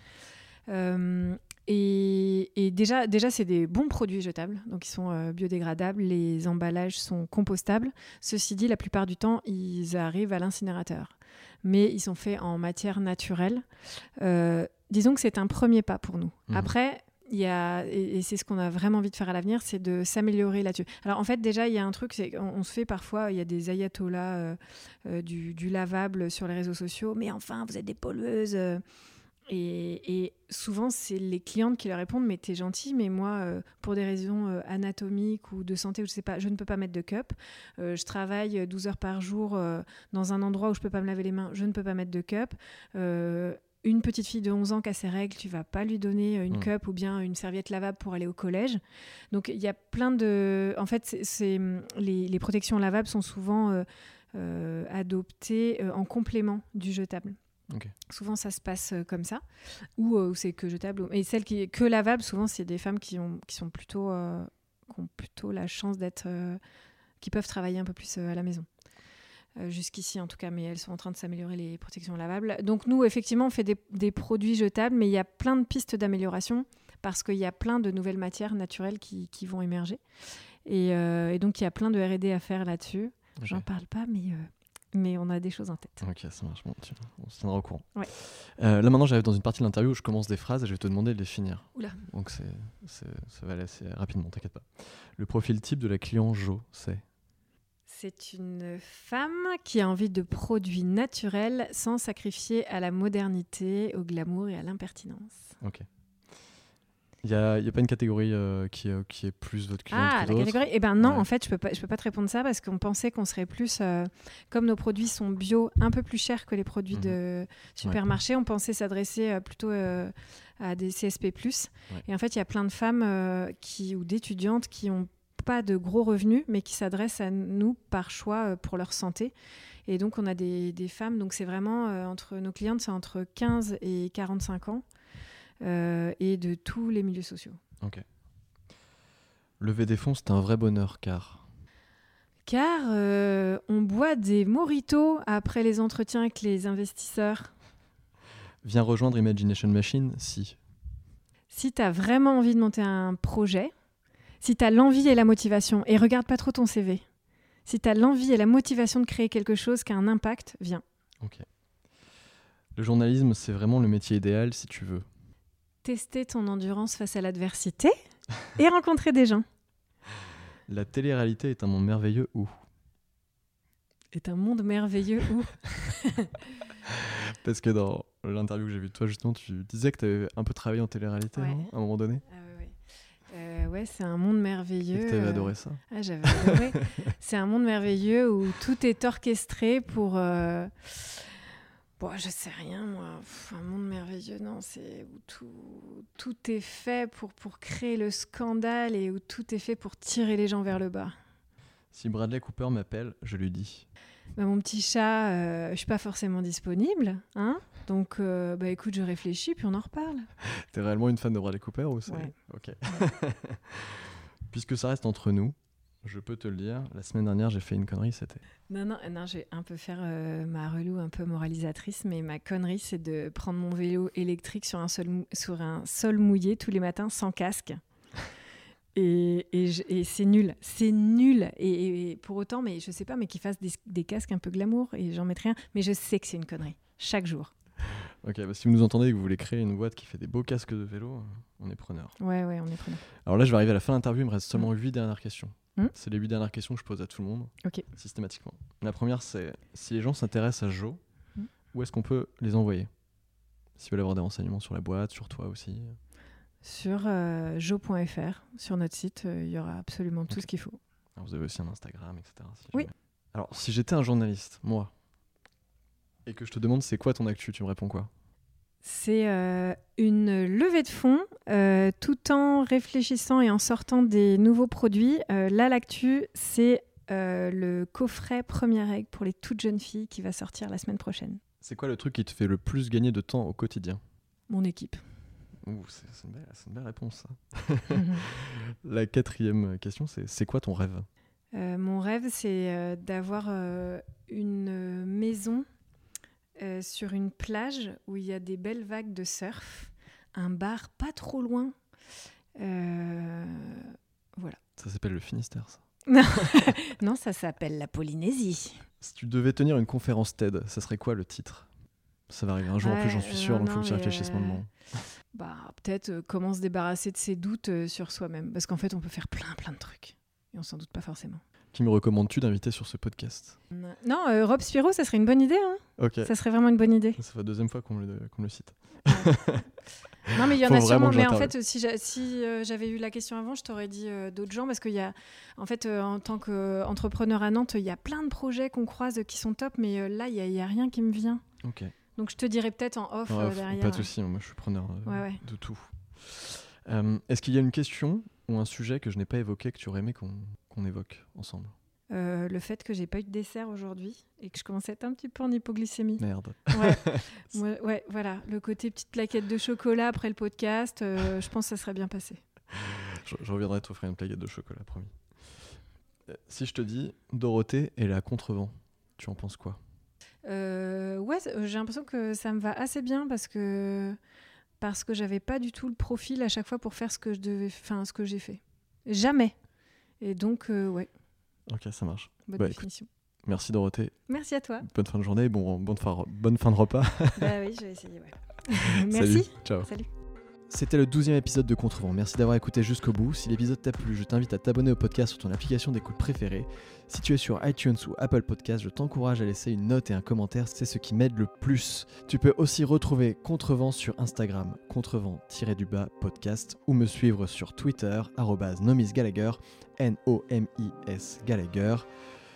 Et, déjà, déjà c'est des bons produits jetables, donc ils sont biodégradables, les emballages sont compostables. Ceci dit, la plupart du temps, ils arrivent à l'incinérateur, mais ils sont faits en matière naturelle. disons que c'est un premier pas pour nous. Mmh. Après, et, c'est ce qu'on a vraiment envie de faire à l'avenir, c'est de s'améliorer là-dessus. Alors en fait, déjà, il y a un truc, c'est on, se fait parfois, il y a des ayatollahs euh, euh, du, lavable sur les réseaux sociaux, mais enfin, vous êtes des pollueuses. et, souvent, c'est les clientes qui leur répondent Mais t'es gentil, mais moi, euh, pour des raisons euh, anatomiques ou de santé, ou je sais pas, je ne peux pas mettre de cup. Euh, je travaille 12 heures par jour dans un endroit où je peux pas me laver les mains, je ne peux pas mettre de cup. Une petite fille de 11 ans qui a ses règles, tu vas pas lui donner une mmh. cup ou bien une serviette lavable pour aller au collège. Donc il y a plein de. En fait, c'est les, les, protections lavables sont souvent adoptées en complément du jetable. Souvent, ça se passe euh, comme ça, ou euh, c'est que jetable. Et celles qui que lavable, souvent, c'est des femmes qui ont qui sont plutôt euh, qui ont plutôt la chance d'être qui peuvent travailler un peu plus à la maison. Jusqu'ici, en tout cas, mais elles sont en train de s'améliorer les protections lavables. Donc, nous, effectivement, on fait des, des produits jetables, mais il y a plein de pistes d'amélioration parce qu'il y a plein de nouvelles matières naturelles qui, qui vont émerger. Et, et, donc, il y a plein de RD à faire là-dessus. J'en parle pas, mais mais on a des choses en tête.
Ok, ça marche. Bon, on se tiendra au courant. Euh, là, maintenant, j'arrive dans une partie de l'interview où je commence des phrases et je vais te demander de les finir.
Oula.
Donc, c'est, ça va aller assez rapidement, t'inquiète pas. Le profil type de la client Jo, c'est
C'est une femme qui a envie de produits naturels sans sacrifier à la modernité, au glamour et à l'impertinence.
Ok. Il n'y a, y a, pas une catégorie euh, qui, euh, qui, est plus votre client
ah, la catégorie Eh ben non, en fait, je peux pas, je peux pas te répondre ça parce qu'on pensait qu'on serait plus, euh, comme nos produits sont bio, un peu plus chers que les produits mhm. de supermarché, on pensait s'adresser plutôt à des CSP+. Et en fait, il y a plein de femmes qui ou d'étudiantes qui ont pas de gros revenus, mais qui s'adressent à nous par choix pour leur santé. Et donc, on a des, des femmes, donc c'est vraiment entre nos clientes, c'est entre 15 et 45 ans. Euh, et de tous les milieux sociaux.
Ok. Lever des fonds, c'est un vrai bonheur car.
Car euh, on boit des moritos après les entretiens avec les investisseurs.
Viens rejoindre Imagination Machine si.
Si tu as vraiment envie de monter un projet, si tu as l'envie et la motivation, et regarde pas trop ton CV. Si tu as l'envie et la motivation de créer quelque chose qui a un impact, viens.
Ok. Le journalisme, c'est vraiment le métier idéal si tu veux
tester ton endurance face à l'adversité et rencontrer des gens.
La télé-réalité est un monde merveilleux où?
Est un monde merveilleux où?
Parce que dans l'interview que j'ai vue de toi, justement, tu disais que tu avais un peu travaillé en télé-réalité à un moment donné?
Ah, ouais, ouais. c'est un monde merveilleux.
Tu avais adoré ça.
Ah, j'avais adoré. c'est un monde merveilleux où tout est orchestré pour. Euh, Bon, je sais rien, moi. un monde merveilleux, non, c'est où tout, tout est fait pour, pour créer le scandale et où tout est fait pour tirer les gens vers le bas.
Si Bradley Cooper m'appelle, je lui dis.
Bah, mon petit chat, euh, je suis pas forcément disponible, hein Donc, euh, bah écoute, je réfléchis puis on en reparle.
T'es réellement une fan de Bradley Cooper ou c'est
ouais.
Ok. Puisque ça reste entre nous, je peux te le dire, la semaine dernière, j'ai fait une connerie, c'était.
Non, non, non, je vais un peu faire euh, ma relou un peu moralisatrice, mais ma connerie, c'est de prendre mon vélo électrique sur un, sol, sur un sol mouillé tous les matins sans casque. Et, et, c'est nul, c'est nul. Et, pour autant, mais je sais pas, mais qu'ils fassent des, casques un peu glamour, et j'en mettrai rien. Mais je sais que c'est une connerie, chaque jour.
Ok, bah si vous nous entendez et que vous voulez créer une boîte qui fait des beaux casques de vélo, on est preneur.
Ouais, ouais, on est preneur.
Alors là, je vais arriver à la fin de l'interview, il me reste seulement 8 dernières questions. Hmm c'est les huit dernières questions que je pose à tout le monde, systématiquement. La première, c'est si les gens s'intéressent à Jo, hmm où est-ce qu'on peut les envoyer? S'ils veulent avoir des renseignements sur la boîte, sur toi aussi
Sur euh, jo.fr, sur notre site, euh, il y aura absolument tout ce qu'il faut.
vous avez aussi un Instagram, etc.
oui.
Alors, si j'étais un journaliste, moi, et que je te demande c'est quoi ton actu, tu me réponds quoi?
C'est euh, une levée de fonds euh, tout en réfléchissant et en sortant des nouveaux produits. Euh, là, l'actu, c'est le coffret première règle pour les toutes jeunes filles qui va sortir la semaine prochaine.
C'est quoi le truc qui te fait le plus gagner de temps au quotidien?
Mon équipe.
c'est une, belle réponse. la quatrième question, c'est c'est quoi ton rêve?
Mon rêve, c'est d'avoir une maison euh, sur une plage où il y a des belles vagues de surf, un bar pas trop loin. Euh, voilà.
Ça s'appelle le Finistère, ça
Non, ça s'appelle la Polynésie.
Si tu devais tenir une conférence TED, ça serait quoi le titre? Ça va arriver un jour en plus, j'en suis sûr, donc il faut que tu réfléchisses euh, maintenant.
Bah, peut-être comment se débarrasser de ses doutes sur soi-même. Parce qu'en fait, on peut faire plein, plein de trucs. Et on s'en doute pas forcément.
Qui me recommandes-tu d'inviter sur ce podcast?
Non, euh, Rob Spiro, ça serait une bonne idée. Hein. Ça serait vraiment une bonne idée.
Ça fait la deuxième fois qu'on le- cite.
Non, mais il y en
Faut
a sûrement. Mais en fait, si euh, j'avais eu la question avant, je t'aurais dit euh, d'autres gens parce qu'il y a, en fait, en tant qu'entrepreneur à Nantes, il y a plein de projets qu'on croise qui sont top, mais là, il n'y a, rien qui me vient.
Ok.
Donc, je te dirai peut-être en off
Ouais,
derrière.
pas de souci, moi je suis preneur
Ouais,
de tout. Est-ce qu'il y a une question? Ou un sujet que je n'ai pas évoqué que tu aurais aimé qu'on qu'on évoque ensemble
Euh, le fait que j'ai pas eu de dessert aujourd'hui et que je commençais à être un petit peu en hypoglycémie.
Merde.
Ouais. Moi, ouais, voilà. Le côté petite plaquette de chocolat après le podcast, euh, je pense que ça serait bien passé.
Je, je reviendrai t'offrir une plaquette de chocolat, promis. Euh, Si je te dis Dorothée et la contrevent, tu en penses quoi?
Ouais, j'ai l'impression que ça me va assez bien parce que parce que j'avais pas du tout le profil à chaque fois pour faire ce que je devais, enfin ce que j'ai fait. Jamais. Et donc euh, ouais,
Ok, ça marche.
bonne
Bah, écoute.
définition.
Merci Dorothée.
Merci à toi.
Bonne fin de journée, bon, bonne, fin, bonne fin de repas.
bah oui, je vais essayer. Ouais.
Salut.
Merci.
Ciao.
Salut.
C'était le 12e épisode de Contrevent. Merci d'avoir écouté jusqu'au bout. Si l'épisode t'a plu, je t'invite à t'abonner au podcast sur ton application d'écoute préférée. Si tu es sur iTunes ou Apple Podcast, je t'encourage à laisser une note et un commentaire, c'est ce qui m'aide le plus. Tu peux aussi retrouver Contrevent sur Instagram, contrevent-du-bas podcast, ou me suivre sur Twitter, nomisgallagher, N-O-M-I-S Gallagher.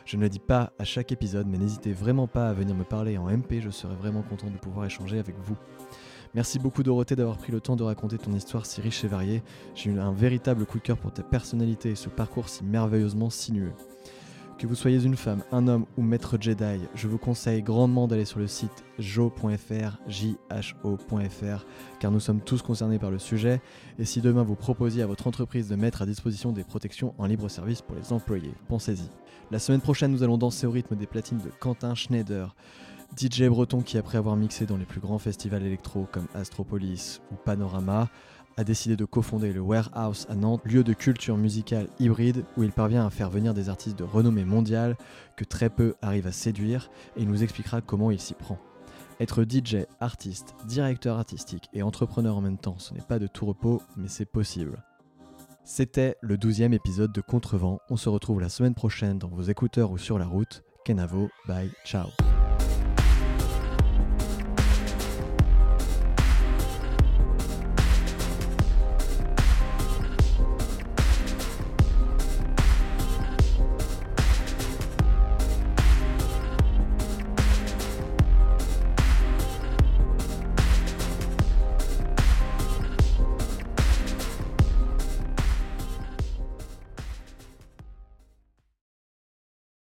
Je ne le dis pas à chaque épisode, mais n'hésitez vraiment pas à venir me parler en MP, je serai vraiment content de pouvoir échanger avec vous. Merci beaucoup Dorothée d'avoir pris le temps de raconter ton histoire si riche et variée. J'ai eu un véritable coup de cœur pour ta personnalité et ce parcours si merveilleusement sinueux. Que vous soyez une femme, un homme ou maître Jedi, je vous conseille grandement d'aller sur le site jo.fr, jho.fr, car nous sommes tous concernés par le sujet. Et si demain vous proposiez à votre entreprise de mettre à disposition des protections en libre service pour les employés, pensez-y. La semaine prochaine, nous allons danser au rythme des platines de Quentin Schneider, DJ breton qui, après avoir mixé dans les plus grands festivals électro comme Astropolis ou Panorama, a décidé de cofonder le Warehouse à Nantes, lieu de culture musicale hybride où il parvient à faire venir des artistes de renommée mondiale que très peu arrivent à séduire et il nous expliquera comment il s'y prend. Être DJ, artiste, directeur artistique et entrepreneur en même temps, ce n'est pas de tout repos, mais c'est possible. C'était le 12e épisode de Contrevent. On se retrouve la semaine prochaine dans vos écouteurs ou sur la route. Kenavo, bye, ciao.